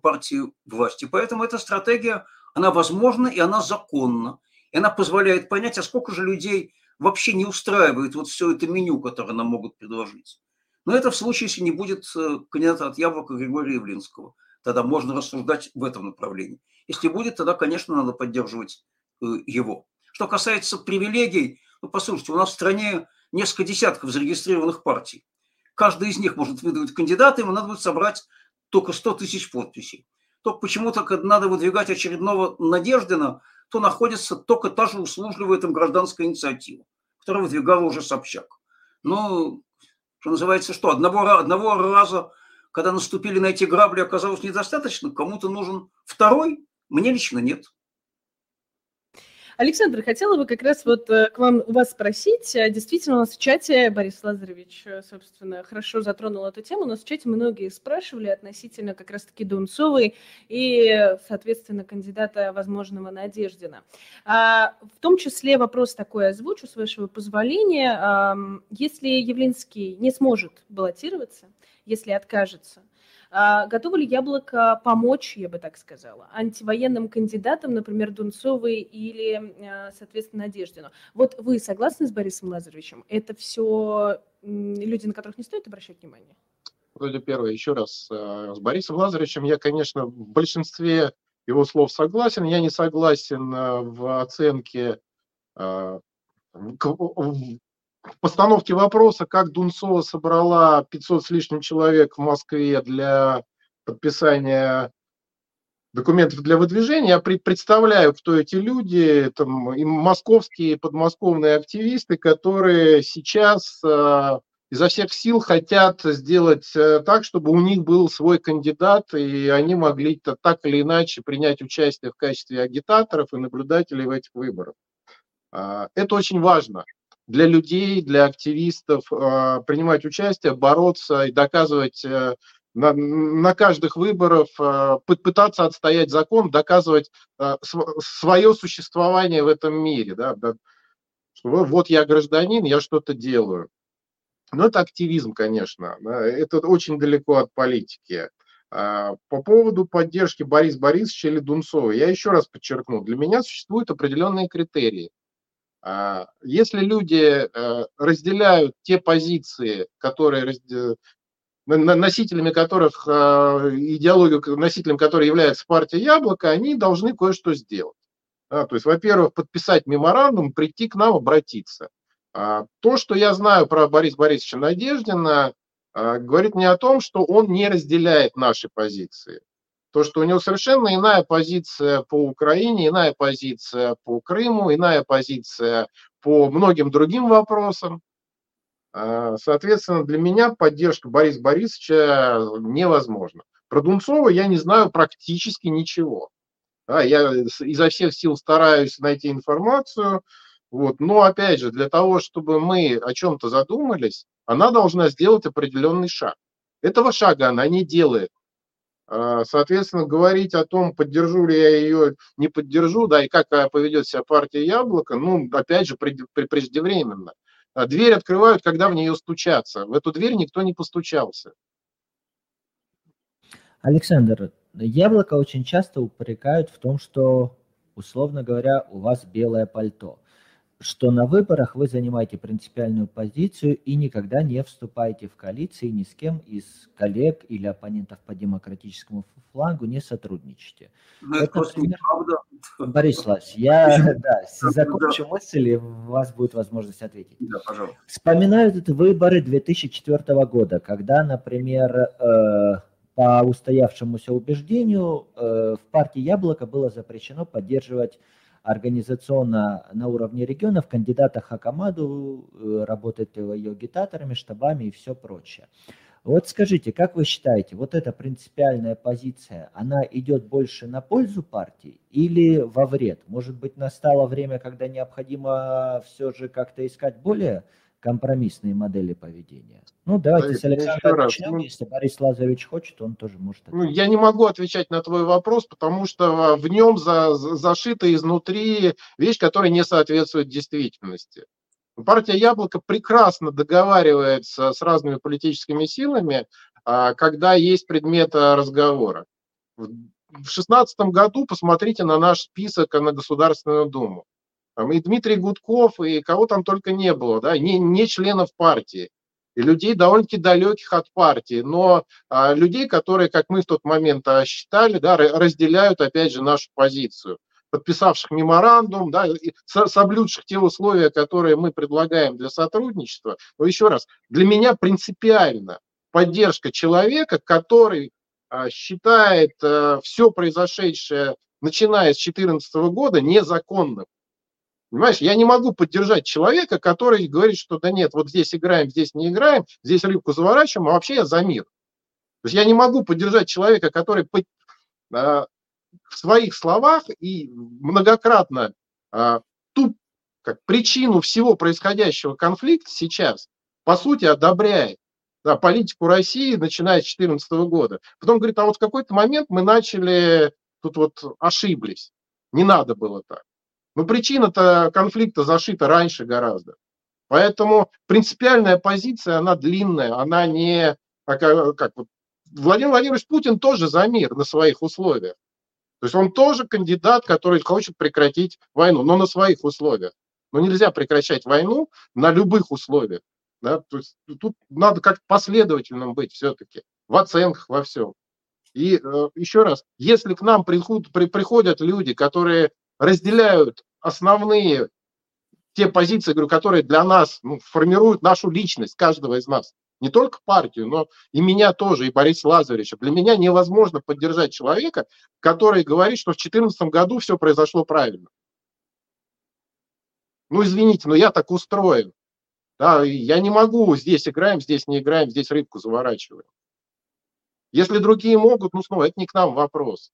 Speaker 4: партии власти. Поэтому эта стратегия, она возможна и она законна. И она позволяет понять, а сколько же людей вообще не устраивает вот все это меню, которое нам могут предложить. Но это в случае, если не будет э, кандидата от Яблока Григория Явлинского. Тогда можно рассуждать в этом направлении. Если будет, тогда, конечно, надо поддерживать э, его. Что касается привилегий, ну, послушайте, у нас в стране несколько десятков зарегистрированных партий. Каждый из них может выдвинуть кандидата, ему надо будет собрать только 100 тысяч подписей. Только почему-то, надо выдвигать очередного Надеждина, то находится только та же услужливая там гражданская инициатива, которую выдвигала уже Собчак. Но Что называется, что одного, одного раза, когда наступили на эти грабли, оказалось недостаточно, кому-то нужен второй, мне лично нет.
Speaker 2: Александр, хотела бы как раз вот э, к вам вас спросить. А действительно, у нас в чате Борис Лазаревич, э, собственно, хорошо затронул эту тему. У нас в чате многие спрашивали относительно как раз-таки Дунцовой и, соответственно, кандидата возможного Надеждина. А, в том числе вопрос такой озвучу, с вашего позволения. Если Явлинский не сможет баллотироваться, если откажется, готово ли Яблоко помочь, я бы так сказала, антивоенным кандидатам, например, Дунцовой или, а, соответственно, Надеждину? Вот вы согласны с Борисом Лазаревичем? Это все люди, на которых не стоит обращать внимание?
Speaker 5: Вроде первое, еще раз, а, с Борисом Лазаревичем я, конечно, в большинстве его слов согласен. Я не согласен в оценке в постановке вопроса, как Дунцова собрала 500 с лишним человек в Москве для подписания документов для выдвижения, я представляю, кто эти люди, там, и московские, подмосковные активисты, которые сейчас э, изо всех сил хотят сделать э, так, чтобы у них был свой кандидат, и они могли так или иначе принять участие в качестве агитаторов и наблюдателей в этих выборах. Э, это очень важно для людей, для активистов а, принимать участие, бороться и доказывать э, на, на каждых выборах, а, пытаться отстоять закон, доказывать а, свое существование в этом мире. Да, вот я гражданин, я что-то делаю. Но это активизм, конечно. Это очень далеко от политики. По поводу поддержки Бориса Борисовича или Дунцова, я еще раз подчеркну, для меня существуют определенные критерии. А, если люди э, разделяют те позиции, которые носителями которых, а, идеологию носителем которой является партия Яблоко, они должны кое-что сделать. то есть, во-первых, подписать меморандум, прийти к нам, обратиться. А, то, что я знаю про Бориса Борисовича Надеждина, говорит мне о том, что он не разделяет наши позиции то, что у него совершенно иная позиция по Украине, иная позиция по Крыму, иная позиция по многим другим вопросам. А, соответственно, для меня поддержка Бориса Борисовича невозможна. Про Дунцова я не знаю практически ничего. Я изо всех сил стараюсь найти информацию, вот. но опять же, для того, чтобы мы о чем-то задумались, она должна сделать определенный шаг. Этого шага она не делает. А, соответственно, говорить о том, поддержу ли я ее, не поддержу, да, и как поведет себя партия Яблоко, ну, опять же, преждевременно. А дверь открывают, когда в нее стучатся. В эту дверь никто не постучался.
Speaker 3: Александр, Яблоко очень часто упрекают в том, что, условно говоря, у вас белое пальто что на выборах вы занимаете принципиальную позицию и никогда не вступаете в коалиции ни с кем из коллег или оппонентов по демократическому флангу не сотрудничаете.
Speaker 4: Но это, это просто пример... неправда.
Speaker 3: Борис Лась, я да, закончу мысль, и у вас будет возможность ответить.
Speaker 4: Да, пожалуйста.
Speaker 3: Вспоминают это выборы 2004 года, когда, например, э, по устоявшемуся убеждению э, в партии «Яблоко» было запрещено поддерживать организационно на уровне регионов кандидата Хакамаду э, работать ее агитаторами, штабами и все прочее. Вот скажите, как вы считаете, вот эта принципиальная позиция, она идет больше на пользу партии или во вред? Может быть, настало время, когда необходимо все же как-то искать более компромиссные модели поведения. Ну, давайте да, с Александром начнем. Ну, Если Борис Лазаревич хочет, он тоже может
Speaker 5: ответить. Ну, я не могу отвечать на твой вопрос, потому что в нем за, зашита изнутри вещь, которая не соответствует действительности. Партия «Яблоко» прекрасно договаривается с разными политическими силами, а, когда есть предмет а, разговора. В 2016 году посмотрите на наш список на Государственную Думу. Там и Дмитрий Гудков, и кого там только не было, да, не, не членов партии. И людей довольно-таки далеких от партии, но а, людей, которые, как мы в тот момент а, считали, да, разделяют, опять же, нашу позицию подписавших меморандум, да, и соблюдших те условия, которые мы предлагаем для сотрудничества. Но еще раз, для меня принципиально поддержка человека, который а, считает а, все произошедшее, начиная с 2014 года, незаконным. Понимаешь, я не могу поддержать человека, который говорит, что да нет, вот здесь играем, здесь не играем, здесь рыбку заворачиваем, а вообще я за мир. То есть я не могу поддержать человека, который а, в своих словах и многократно а, ту как причину всего происходящего конфликта сейчас, по сути, одобряет да, политику России, начиная с 2014 года. Потом говорит, а вот в какой-то момент мы начали, тут вот ошиблись, не надо было так. Но причина-то конфликта зашита раньше гораздо. Поэтому принципиальная позиция, она длинная, она не... Как, вот, Владимир Владимирович Путин тоже за мир на своих условиях. То есть он тоже кандидат, который хочет прекратить войну, но на своих условиях. Но нельзя прекращать войну на любых условиях. Да? То есть тут надо как-то последовательным быть все-таки в оценках, во всем. И э, еще раз, если к нам приходят, при, приходят люди, которые разделяют основные те позиции, говорю, которые для нас ну, формируют нашу личность, каждого из нас, не только партию, но и меня тоже, и Бориса Лазаревича. Для меня невозможно поддержать человека, который говорит, что в 2014 году все произошло правильно. Ну, извините, но я так устроен. Да, я не могу, здесь играем, здесь не играем, здесь рыбку заворачиваем. Если другие могут, ну снова, это не к нам вопрос.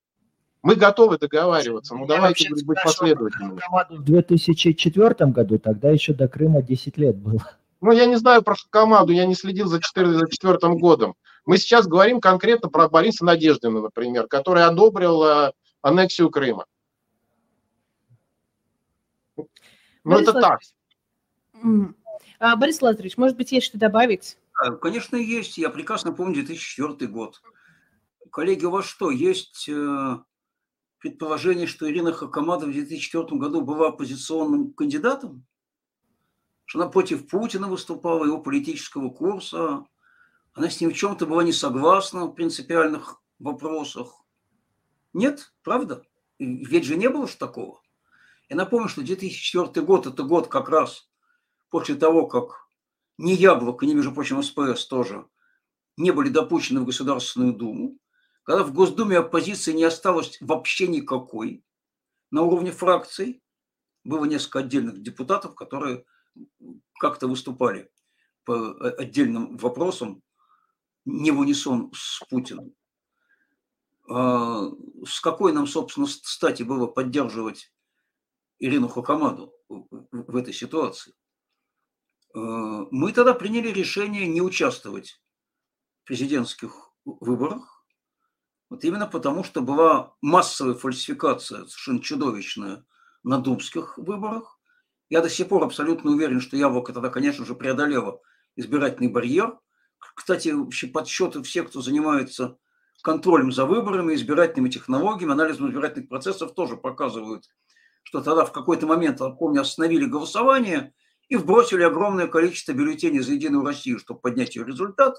Speaker 5: Мы готовы договариваться, ну давайте быть последовательными.
Speaker 3: В 2004 году, тогда еще до Крыма 10 лет было.
Speaker 5: Ну, я не знаю про команду, я не следил за 2004 годом. Мы сейчас говорим конкретно про Бориса Надеждина, например, который одобрил э, аннексию Крыма.
Speaker 2: Ну, это так. А, Борис Лазаревич, может быть, есть что добавить?
Speaker 4: Конечно, есть. Я прекрасно помню 2004 год. Коллеги, у вас что, есть э, предположение, что Ирина Хакамадова в 2004 году была оппозиционным кандидатом? Что она против Путина выступала, его политического курса? Она с ним в чем-то была не согласна в принципиальных вопросах? Нет, правда? Ведь же не было же такого. Я напомню, что 2004 год – это год как раз после того, как ни Яблоко, ни, между прочим, СПС тоже не были допущены в Государственную Думу, когда в Госдуме оппозиции не осталось вообще никакой на уровне фракций, было несколько отдельных депутатов, которые как-то выступали по отдельным вопросам не в унисон с Путиным. А с какой нам, собственно, стати было поддерживать Ирину Хакамаду в этой ситуации? А мы тогда приняли решение не участвовать в президентских выборах, вот именно потому, что была массовая фальсификация, совершенно чудовищная, на думских выборах. Я до сих пор абсолютно уверен, что Яблоко тогда, конечно же, преодолело избирательный барьер. Кстати, вообще подсчеты всех, кто занимается контролем за выборами, избирательными технологиями, анализом избирательных процессов тоже показывают, что тогда в какой-то момент, помню, остановили голосование и вбросили огромное количество бюллетеней за Единую Россию, чтобы поднять ее результат.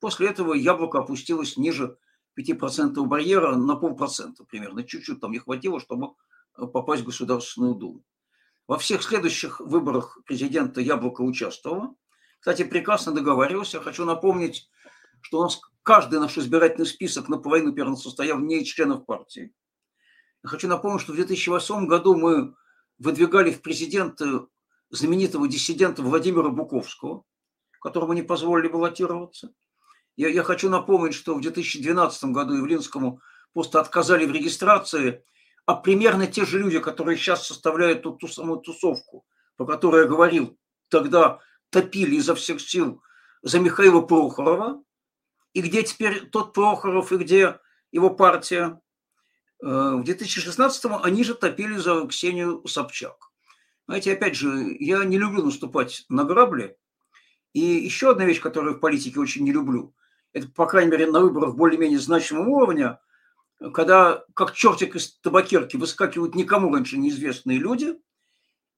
Speaker 4: После этого яблоко опустилось ниже 5% барьера на полпроцента примерно. Чуть-чуть там не хватило, чтобы э, попасть в Государственную Думу. Во всех следующих выборах президента Яблоко участвовало. Кстати, прекрасно договаривался. Хочу напомнить, что у нас каждый наш избирательный список наполовину примерно состоял не членов партии. Хочу напомнить, что в 2008 году мы выдвигали в президенты знаменитого диссидента Владимира Буковского, которому не позволили баллотироваться. Я, я хочу напомнить, что в 2012 году Явлинскому просто отказали в регистрации, а примерно те же люди, которые сейчас составляют ту, ту самую тусовку, по которой я говорил, тогда топили изо всех сил за Михаила Прохорова, и где теперь тот Прохоров, и где его партия. Э, в 2016-м они же топили за Ксению Собчак. Знаете, опять же, я не люблю наступать на грабли. И еще одна вещь, которую в политике очень не люблю, это, по крайней мере, на выборах более-менее значимого уровня, когда как чертик из табакерки выскакивают никому раньше неизвестные люди,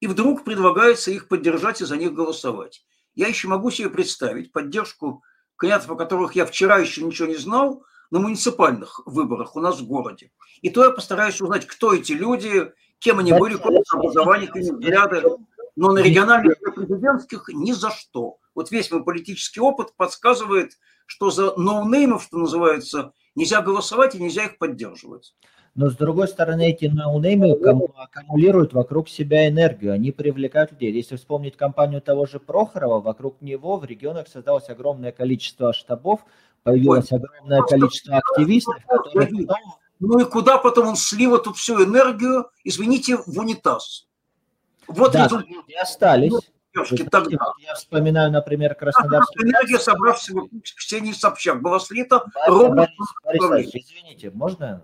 Speaker 4: и вдруг предлагается их поддержать и за них голосовать. Я еще могу себе представить поддержку кандидатов, о которых я вчера еще ничего не знал, на муниципальных выборах у нас в городе. И то я постараюсь узнать, кто эти люди, кем они были, какое образование, какие взгляды. Но на региональных и президентских ни за что. Вот весь мой политический опыт подсказывает, что за ноунеймов, что называется, нельзя голосовать и нельзя их поддерживать.
Speaker 3: Но с другой стороны, эти ноунеймы аккумулируют вокруг себя энергию, они привлекают людей. Если вспомнить компанию того же Прохорова, вокруг него в регионах создалось огромное количество штабов, появилось Ой, огромное количество активистов, которые
Speaker 4: потом... Ну и куда потом он слил эту всю энергию, извините, в унитаз?
Speaker 3: Вот да, результат. остались.
Speaker 4: Девушки, тогда.
Speaker 3: Я вспоминаю, например, Краснодарский.
Speaker 4: Энергия, собрав всего Ксении Собчак, была слита
Speaker 3: ровно... Борис, Борис, извините, можно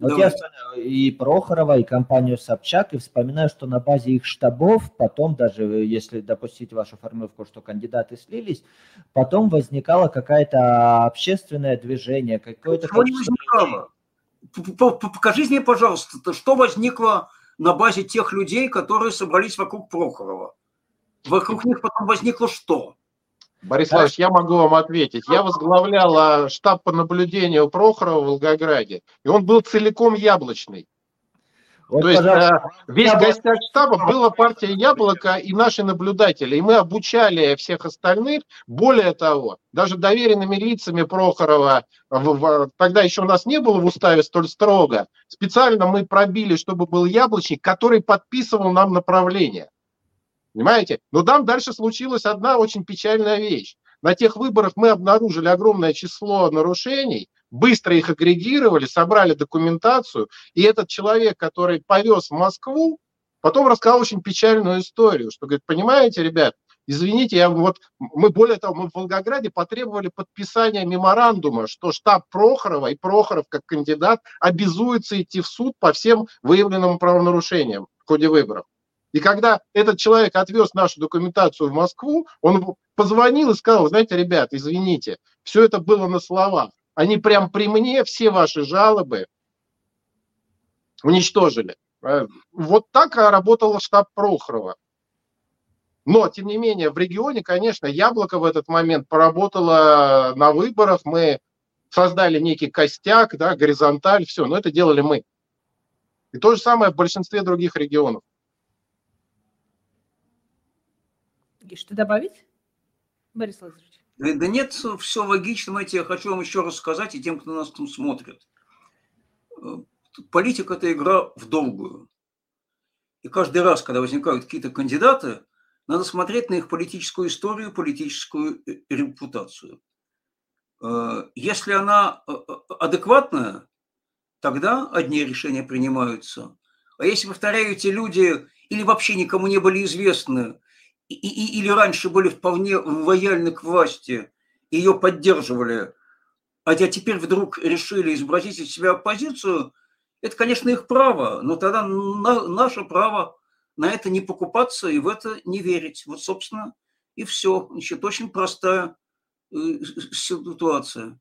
Speaker 3: вот я вспоминаю и Прохорова, и компанию Собчак, и вспоминаю, что на базе их штабов, потом даже, если допустить вашу формулировку, что кандидаты слились, потом возникало какое-то общественное движение, какое-то...
Speaker 4: Что не возникало? Покажите мне, пожалуйста, что возникло на базе тех людей, которые собрались вокруг Прохорова? Вокруг них потом возникло что?
Speaker 5: Борис Иванович, я могу вам ответить. Я возглавлял а, штаб по наблюдению Прохорова в Волгограде, и он был целиком яблочный. Вот, То есть. Э, весь гостях штаба была партия «Яблоко» и наши наблюдатели. И мы обучали всех остальных. Более того, даже доверенными лицами Прохорова, тогда еще у нас не было в уставе столь строго, специально мы пробили, чтобы был яблочник, который подписывал нам направление. Понимаете? Но там дальше случилась одна очень печальная вещь. На тех выборах мы обнаружили огромное число нарушений, быстро их агрегировали, собрали документацию, и этот человек, который повез в Москву, потом рассказал очень печальную историю, что говорит, понимаете, ребят, извините, я вот, мы более того, мы в Волгограде потребовали подписания меморандума, что штаб Прохорова и Прохоров как кандидат обязуется идти в суд по всем выявленным правонарушениям в ходе выборов. И когда этот человек отвез нашу документацию в Москву, он позвонил и сказал, знаете, ребят, извините, все это было на словах. Они прям при мне все ваши жалобы уничтожили. Э, вот так работал штаб Прохорова. Но, тем не менее, в регионе, конечно, Яблоко в этот момент поработало на выборах. Мы создали некий костяк, да, горизонталь, все. Но это делали мы. И то же самое в большинстве других регионов.
Speaker 2: Что добавить, Борис Лазаревич? Да,
Speaker 4: да нет, все логично, знаете, я хочу вам еще рассказать и тем, кто нас там смотрит. Э, политика – это игра в долгую. И каждый раз, когда возникают какие-то кандидаты, надо смотреть на их политическую историю, политическую э, репутацию. Э, если она адекватная, тогда одни решения принимаются. А если, повторяю, эти люди или вообще никому не были известны, и, и, или раньше были вполне лояльны к власти, ее поддерживали, а теперь вдруг решили изобразить из себя оппозицию, это, конечно, их право, но тогда на, наше право на это не покупаться и в это не верить. Вот, собственно, и все. Значит, очень простая э, ситуация.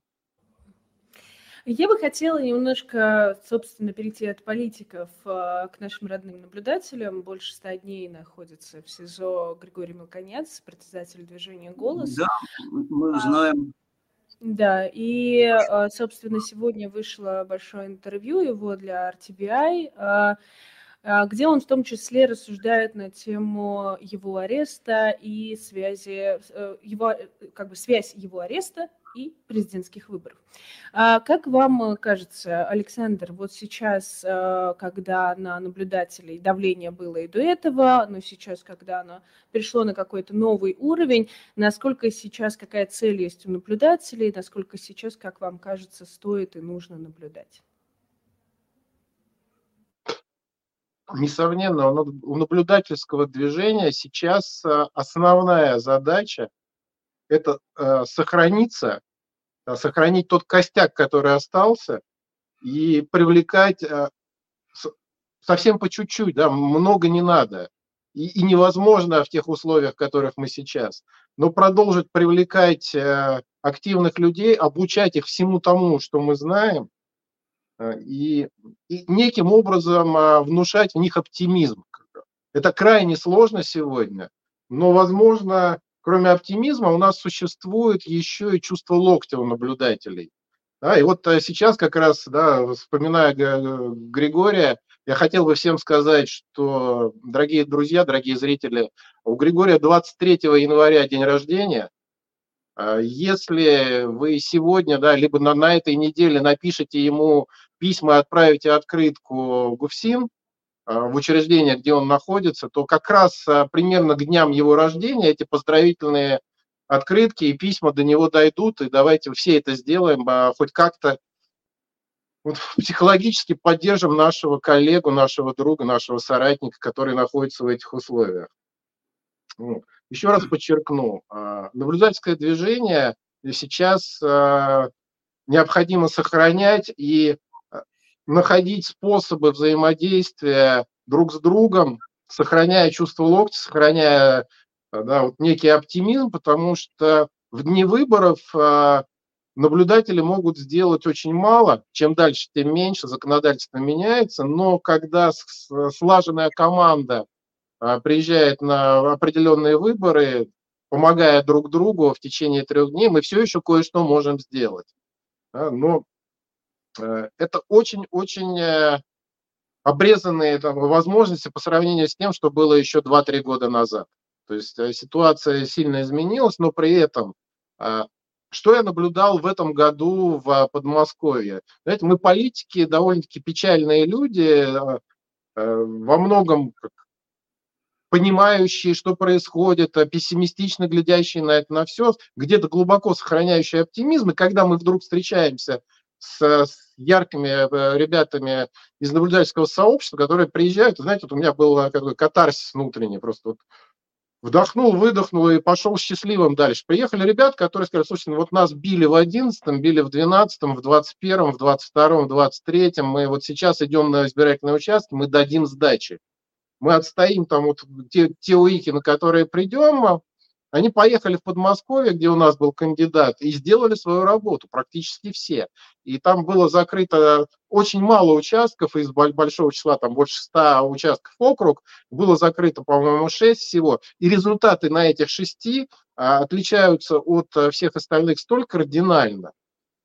Speaker 2: Я бы хотела немножко, собственно, перейти от политиков а, к нашим родным наблюдателям. Больше ста дней находится в СИЗО Григорий Мелконец, председатель движения «Голос».
Speaker 4: Да, мы а, знаем.
Speaker 2: Да, и, а, собственно, сегодня вышло большое интервью его для RTBI, где он в том числе рассуждает на тему его ареста и связи, э, его, э, как бы связь его ареста и президентских выборов. А как вам кажется, Александр, вот сейчас, э, когда на наблюдателей давление было и до этого, но сейчас, когда оно перешло на какой-то новый уровень, насколько сейчас, какая цель есть у наблюдателей, насколько сейчас, как вам кажется, стоит и нужно наблюдать?
Speaker 5: Несомненно, у наблюдательского движения сейчас э, основная задача это э, сохраниться, э, сохранить тот костяк, который остался, и привлекать э, совсем по чуть-чуть, да, много не надо. И, и невозможно в тех условиях, в которых мы сейчас. Но продолжить привлекать э, активных людей, обучать их всему тому, что мы знаем, э, и, и неким образом э, внушать в них оптимизм. Это крайне сложно сегодня, но, возможно, кроме оптимизма, у нас существует еще и чувство локтя у наблюдателей. Да, и вот э, сейчас как раз, да, вспоминая Григория, я хотел бы всем сказать, что, дорогие друзья, дорогие зрители, у Григория 23 января день рождения. Если вы сегодня, да, либо на, на этой неделе напишите ему письма отправите открытку ГУФСИН, в учреждение, где он находится, то как раз примерно к дням его рождения эти поздравительные открытки и письма до него дойдут, и давайте все это сделаем, хоть как-то вот, психологически поддержим нашего коллегу, нашего друга, нашего соратника, который находится в этих условиях. Еще раз подчеркну, а, наблюдательское движение сейчас а, необходимо сохранять и а, находить способы взаимодействия друг с другом, сохраняя чувство локтя, сохраняя да, вот некий оптимизм, потому что в дни выборов наблюдатели могут сделать очень мало. Чем дальше, тем меньше. Законодательство меняется. Но когда слаженная команда а, приезжает на определенные выборы, помогая друг другу в течение трех дней, мы все еще кое-что можем сделать. Но это очень-очень э, обрезанные там, возможности по сравнению с тем, что было еще 2-3 года назад. То есть э, ситуация сильно изменилась, но при этом что я наблюдал в этом году в Подмосковье? Знаете, мы политики довольно-таки печальные люди, э, э, во многом понимающие, что происходит, э, пессимистично глядящие на это, на все, где-то глубоко сохраняющие оптимизм. И когда мы вдруг встречаемся с, с яркими ребятами из наблюдательского сообщества, которые приезжают, знаете, вот у меня был какой катарсис внутренний, просто вот вдохнул, выдохнул и пошел счастливым дальше. Приехали ребята, которые сказали, слушайте, ну вот нас били в 11 били в 12 в 21 в 22 в 23 мы вот сейчас идем на избирательные участки, мы дадим сдачи. Мы отстоим там вот те, те УИКи, на которые придем, они поехали в Подмосковье, где у нас был кандидат, и сделали свою работу, практически все. И там было закрыто очень мало участков из большого числа, там больше 100 участков округ, было закрыто, по-моему, 6 всего. И результаты на этих шести а, отличаются от а, всех остальных столь кардинально,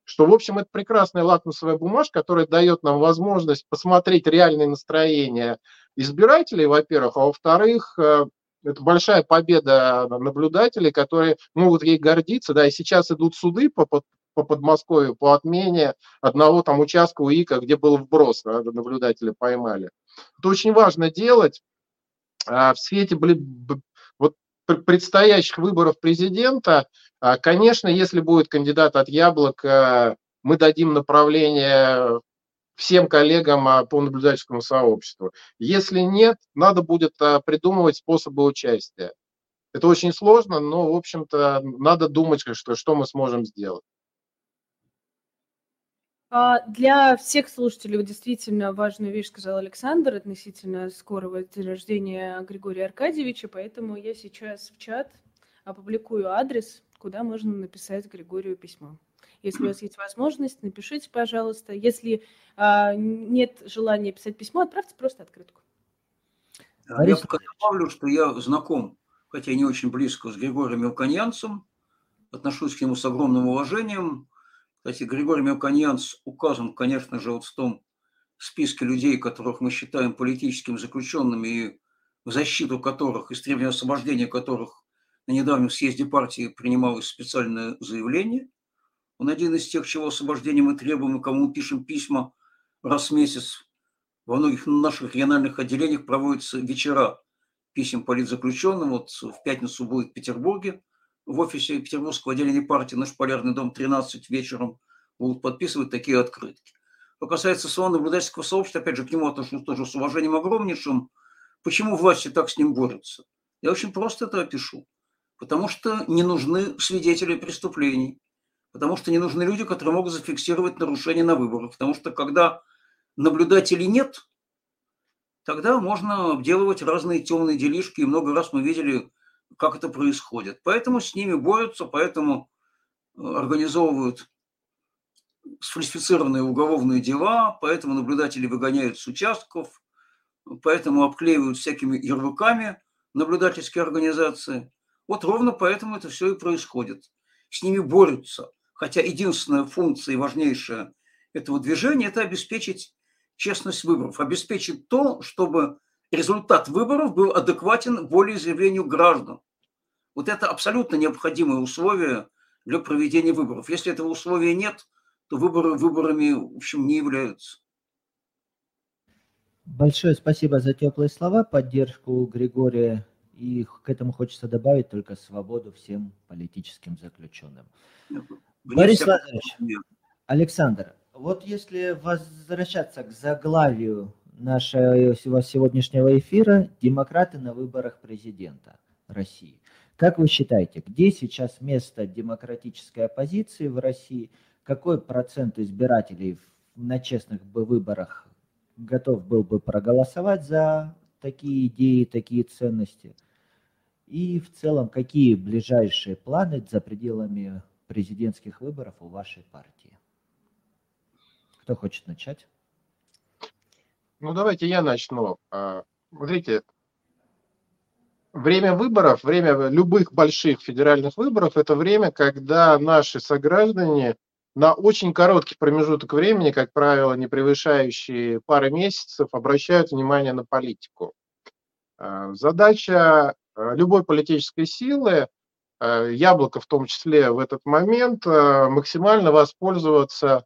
Speaker 5: что, в общем, это прекрасная лакмусовая бумажка, которая дает нам возможность посмотреть реальное настроение избирателей, во-первых, а во-вторых, э, это большая победа наблюдателей, которые могут ей гордиться, да, и сейчас идут суды по, по, по Подмосковью по отмене одного там участка УИКа, где был вброс, да, наблюдатели поймали. Это очень важно делать а в свете вот предстоящих выборов президента. А, конечно, если будет кандидат от Яблока, мы дадим направление всем коллегам а, по наблюдательскому сообществу. Если нет, надо будет а, придумывать способы участия. Это очень сложно, но, в общем-то, надо думать, что, что мы сможем сделать.
Speaker 2: А, для всех слушателей действительно важную вещь сказал Александр относительно скорого дня рождения Григория Аркадьевича, поэтому я сейчас в чат опубликую адрес, куда можно написать Григорию письмо. Если у вас есть возможность, напишите, пожалуйста. Если а, нет желания писать письмо, отправьте просто открытку.
Speaker 4: Я пока добавлю, что я знаком, хотя и не очень близко, с Григорием Мелконьянцем, отношусь к нему с огромным уважением. Кстати, Григорий Мелконьянц указан, конечно же, вот в том списке людей, которых мы считаем политическими заключенными и в защиту которых, и стремление освобождения которых на недавнем съезде партии принималось специальное заявление. Он один из тех, чего освобождения мы требуем, и кому пишем письма раз в месяц. Во многих наших региональных отделениях проводятся вечера писем политзаключенным. Вот в пятницу будет в Петербурге, в офисе Петербургского отделения партии «Наш полярный дом» 13 вечером будут подписывать такие открытки. Что касается своего наблюдательского сообщества, опять же, к нему отношусь тоже с уважением огромнейшим. Почему власти так с ним борются? Я очень просто это опишу. Потому что не нужны свидетели преступлений потому что не нужны люди, которые могут зафиксировать нарушения на выборах. Потому что когда наблюдателей нет, тогда можно обделывать разные темные делишки. И много раз мы видели, как это происходит. Поэтому с ними борются, поэтому э, организовывают сфальсифицированные уголовные дела, поэтому наблюдатели выгоняют с участков, поэтому обклеивают всякими ярлыками наблюдательские организации. Вот ровно поэтому это все и происходит. С ними борются хотя единственная функция и важнейшая этого движения – это обеспечить честность выборов, обеспечить то, чтобы результат выборов был адекватен волеизъявлению граждан. Вот это абсолютно необходимое условие для проведения выборов. Если этого условия нет, то выборы выборами, в общем, не являются.
Speaker 3: Большое спасибо за теплые слова, поддержку Григория. И к этому хочется добавить только свободу всем политическим заключенным. Борис Владимирович, Александр, вот если возвращаться к заглавию нашего сегодняшнего эфира «Демократы на выборах президента России». Как вы считаете, где сейчас место демократической оппозиции в России? Какой процент избирателей на честных бы выборах готов был бы проголосовать за такие идеи, такие ценности? И в целом, какие ближайшие планы за пределами президентских выборов у вашей партии? Кто хочет начать?
Speaker 5: Ну, давайте я начну. А, смотрите, время выборов, время любых больших федеральных выборов, это время, когда наши сограждане на очень короткий промежуток времени, как правило, не превышающие пары месяцев, обращают внимание на политику. А, задача а, любой политической силы, яблоко в том числе в этот момент, максимально воспользоваться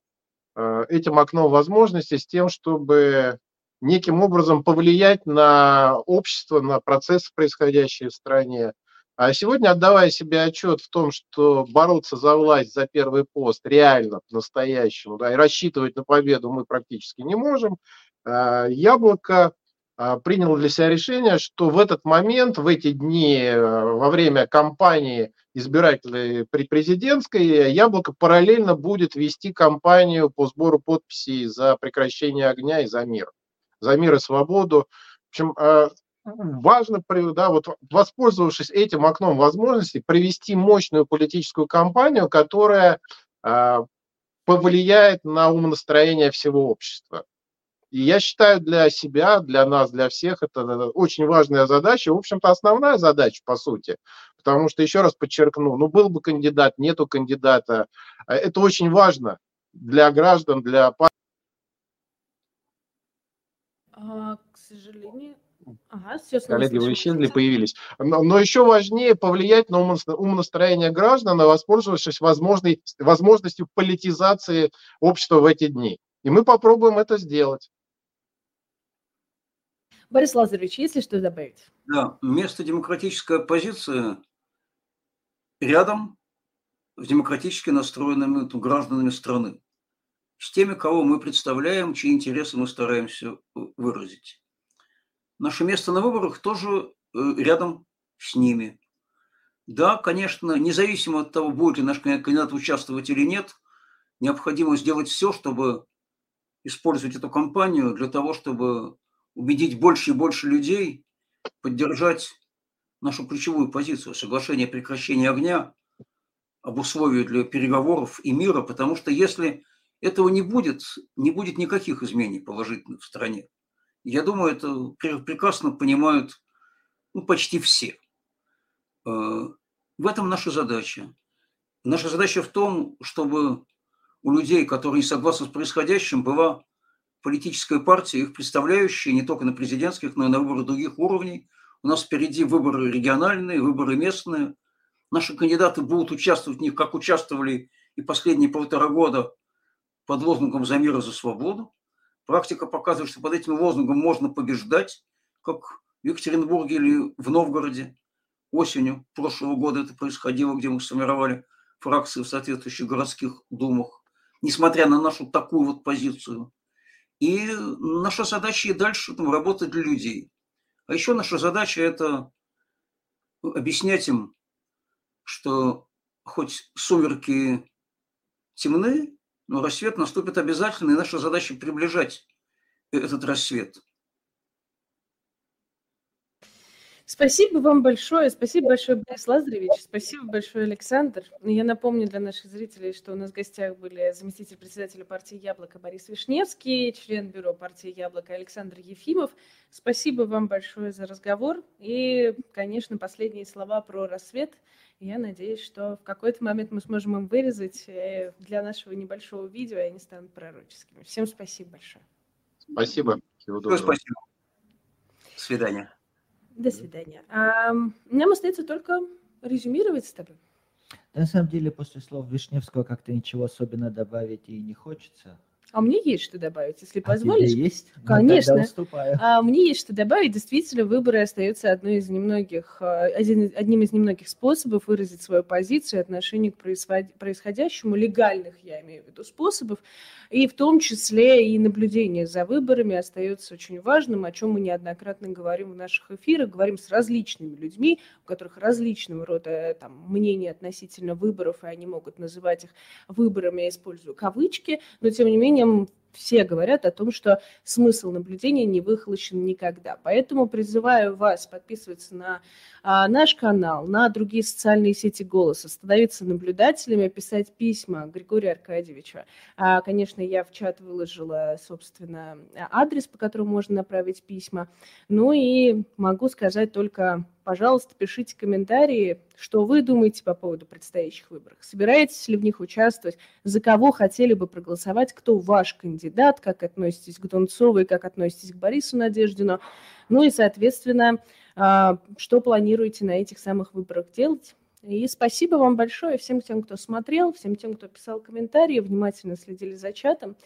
Speaker 5: этим окном возможностей с тем, чтобы неким образом повлиять на общество, на процессы, происходящие в стране. А сегодня, отдавая себе отчет в том, что бороться за власть, за первый пост реально, по-настоящему, да, и рассчитывать на победу мы практически не можем, Яблоко а, приняло для себя решение, что в этот момент, в эти дни, э, во время кампании избирателей при президентской, Яблоко параллельно будет вести кампанию по сбору подписей за прекращение огня и за мир за мир и свободу. В общем, э, важно, да, вот воспользовавшись этим окном возможностей, провести мощную политическую кампанию, которая э, повлияет на умонастроение всего общества. И я считаю для себя, для нас, для всех это очень важная задача, в общем-то основная задача, по сути. Потому что, еще раз подчеркну, ну был бы кандидат, нету кандидата. Э, это очень важно для граждан, для партии.
Speaker 2: А, к сожалению. Ага, все
Speaker 5: Коллеги, вы исчезли, появились. Но, но еще важнее повлиять на умонастроение граждан, воспользовавшись возможной, возможностью политизации общества в эти дни. И мы попробуем это сделать.
Speaker 2: Борис Лазаревич, есть ли что добавить?
Speaker 4: Да, место демократической оппозиции рядом с демократически настроенными гражданами страны с теми, кого мы представляем, чьи интересы мы стараемся выразить. Наше место на выборах тоже э, рядом с ними. Да, конечно, независимо от того, будет ли наш кандидат участвовать или нет, необходимо сделать все, чтобы использовать эту кампанию для того, чтобы убедить больше и больше людей поддержать нашу ключевую позицию – соглашение о прекращении огня, об условиях для переговоров и мира, потому что если этого не будет, не будет никаких изменений положительных в стране. Я думаю, это прекрасно понимают ну, почти все. Э, в этом наша задача. Наша задача в том, чтобы у людей, которые не согласны с происходящим, была политическая партия, их представляющая не только на президентских, но и на выборах других уровней. У нас впереди выборы региональные, выборы местные. Наши кандидаты будут участвовать в них, как участвовали и последние полтора года под лозунгом «За мир и за свободу». Практика показывает, что под этим лозунгом можно побеждать, как в Екатеринбурге или в Новгороде осенью прошлого года это происходило, где мы сформировали фракции в соответствующих городских думах, несмотря на нашу такую вот позицию. И наша задача и дальше там, работать для людей. А еще наша задача – это объяснять им, что хоть сумерки темны, но рассвет наступит обязательно, и наша задача приближать этот рассвет.
Speaker 2: Спасибо вам большое. Спасибо большое, Борис Лазаревич. Спасибо большое, Александр. Я напомню для наших зрителей, что у нас в гостях были заместитель председателя партии «Яблоко» Борис Вишневский, член бюро партии «Яблоко» Александр Ефимов. Спасибо вам большое за разговор. И, конечно, последние слова про рассвет – я надеюсь, что в какой-то момент мы сможем им вырезать э, для нашего небольшого видео, и они станут пророческими. Всем спасибо большое.
Speaker 5: Спасибо.
Speaker 4: Всего доброго. Спасибо. До свидания.
Speaker 2: До свидания. А, нам остается только резюмировать с тобой.
Speaker 3: На самом деле, после слов Вишневского как-то ничего особенно добавить и не хочется.
Speaker 2: А мне есть что добавить, если
Speaker 3: А тебе
Speaker 2: позволите.
Speaker 3: есть? Ну,
Speaker 2: Конечно. А мне есть что добавить. Действительно, выборы остаются одной из немногих, а, один, одним из немногих способов выразить свою позицию и отношение к происход- происходящему, легальных, я имею в виду, способов, и в том числе и наблюдение за выборами остается очень важным, о чем мы неоднократно говорим в наших эфирах, говорим с различными людьми, у которых различного рода э, там, мнения относительно выборов, и они могут называть их выборами, я использую кавычки, но тем не менее м, все говорят о том, что смысл наблюдения не выхолощен никогда. Поэтому призываю вас подписываться на а, наш канал, на другие социальные сети «Голоса», становиться наблюдателями, писать письма Григорию Аркадьевичу. А, конечно, я в чат выложила, собственно, адрес, по которому можно направить письма. Ну и могу сказать только, пожалуйста, пишите комментарии, что вы думаете по поводу предстоящих выборов. Собираетесь ли в них участвовать? За кого хотели бы проголосовать? Кто ваш кандидат? Как относитесь к Донцовой? Как относитесь к Борису Надеждину? Ну и, соответственно, а, что планируете на этих самых выборах делать? И спасибо вам большое всем тем, кто смотрел, всем тем, кто писал комментарии, внимательно следили за чатом.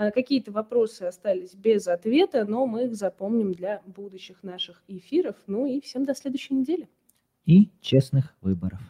Speaker 2: А, Какие-то вопросы остались без ответа, но мы их запомним для будущих наших эфиров. Ну и всем до следующей недели.
Speaker 3: И честных выборов.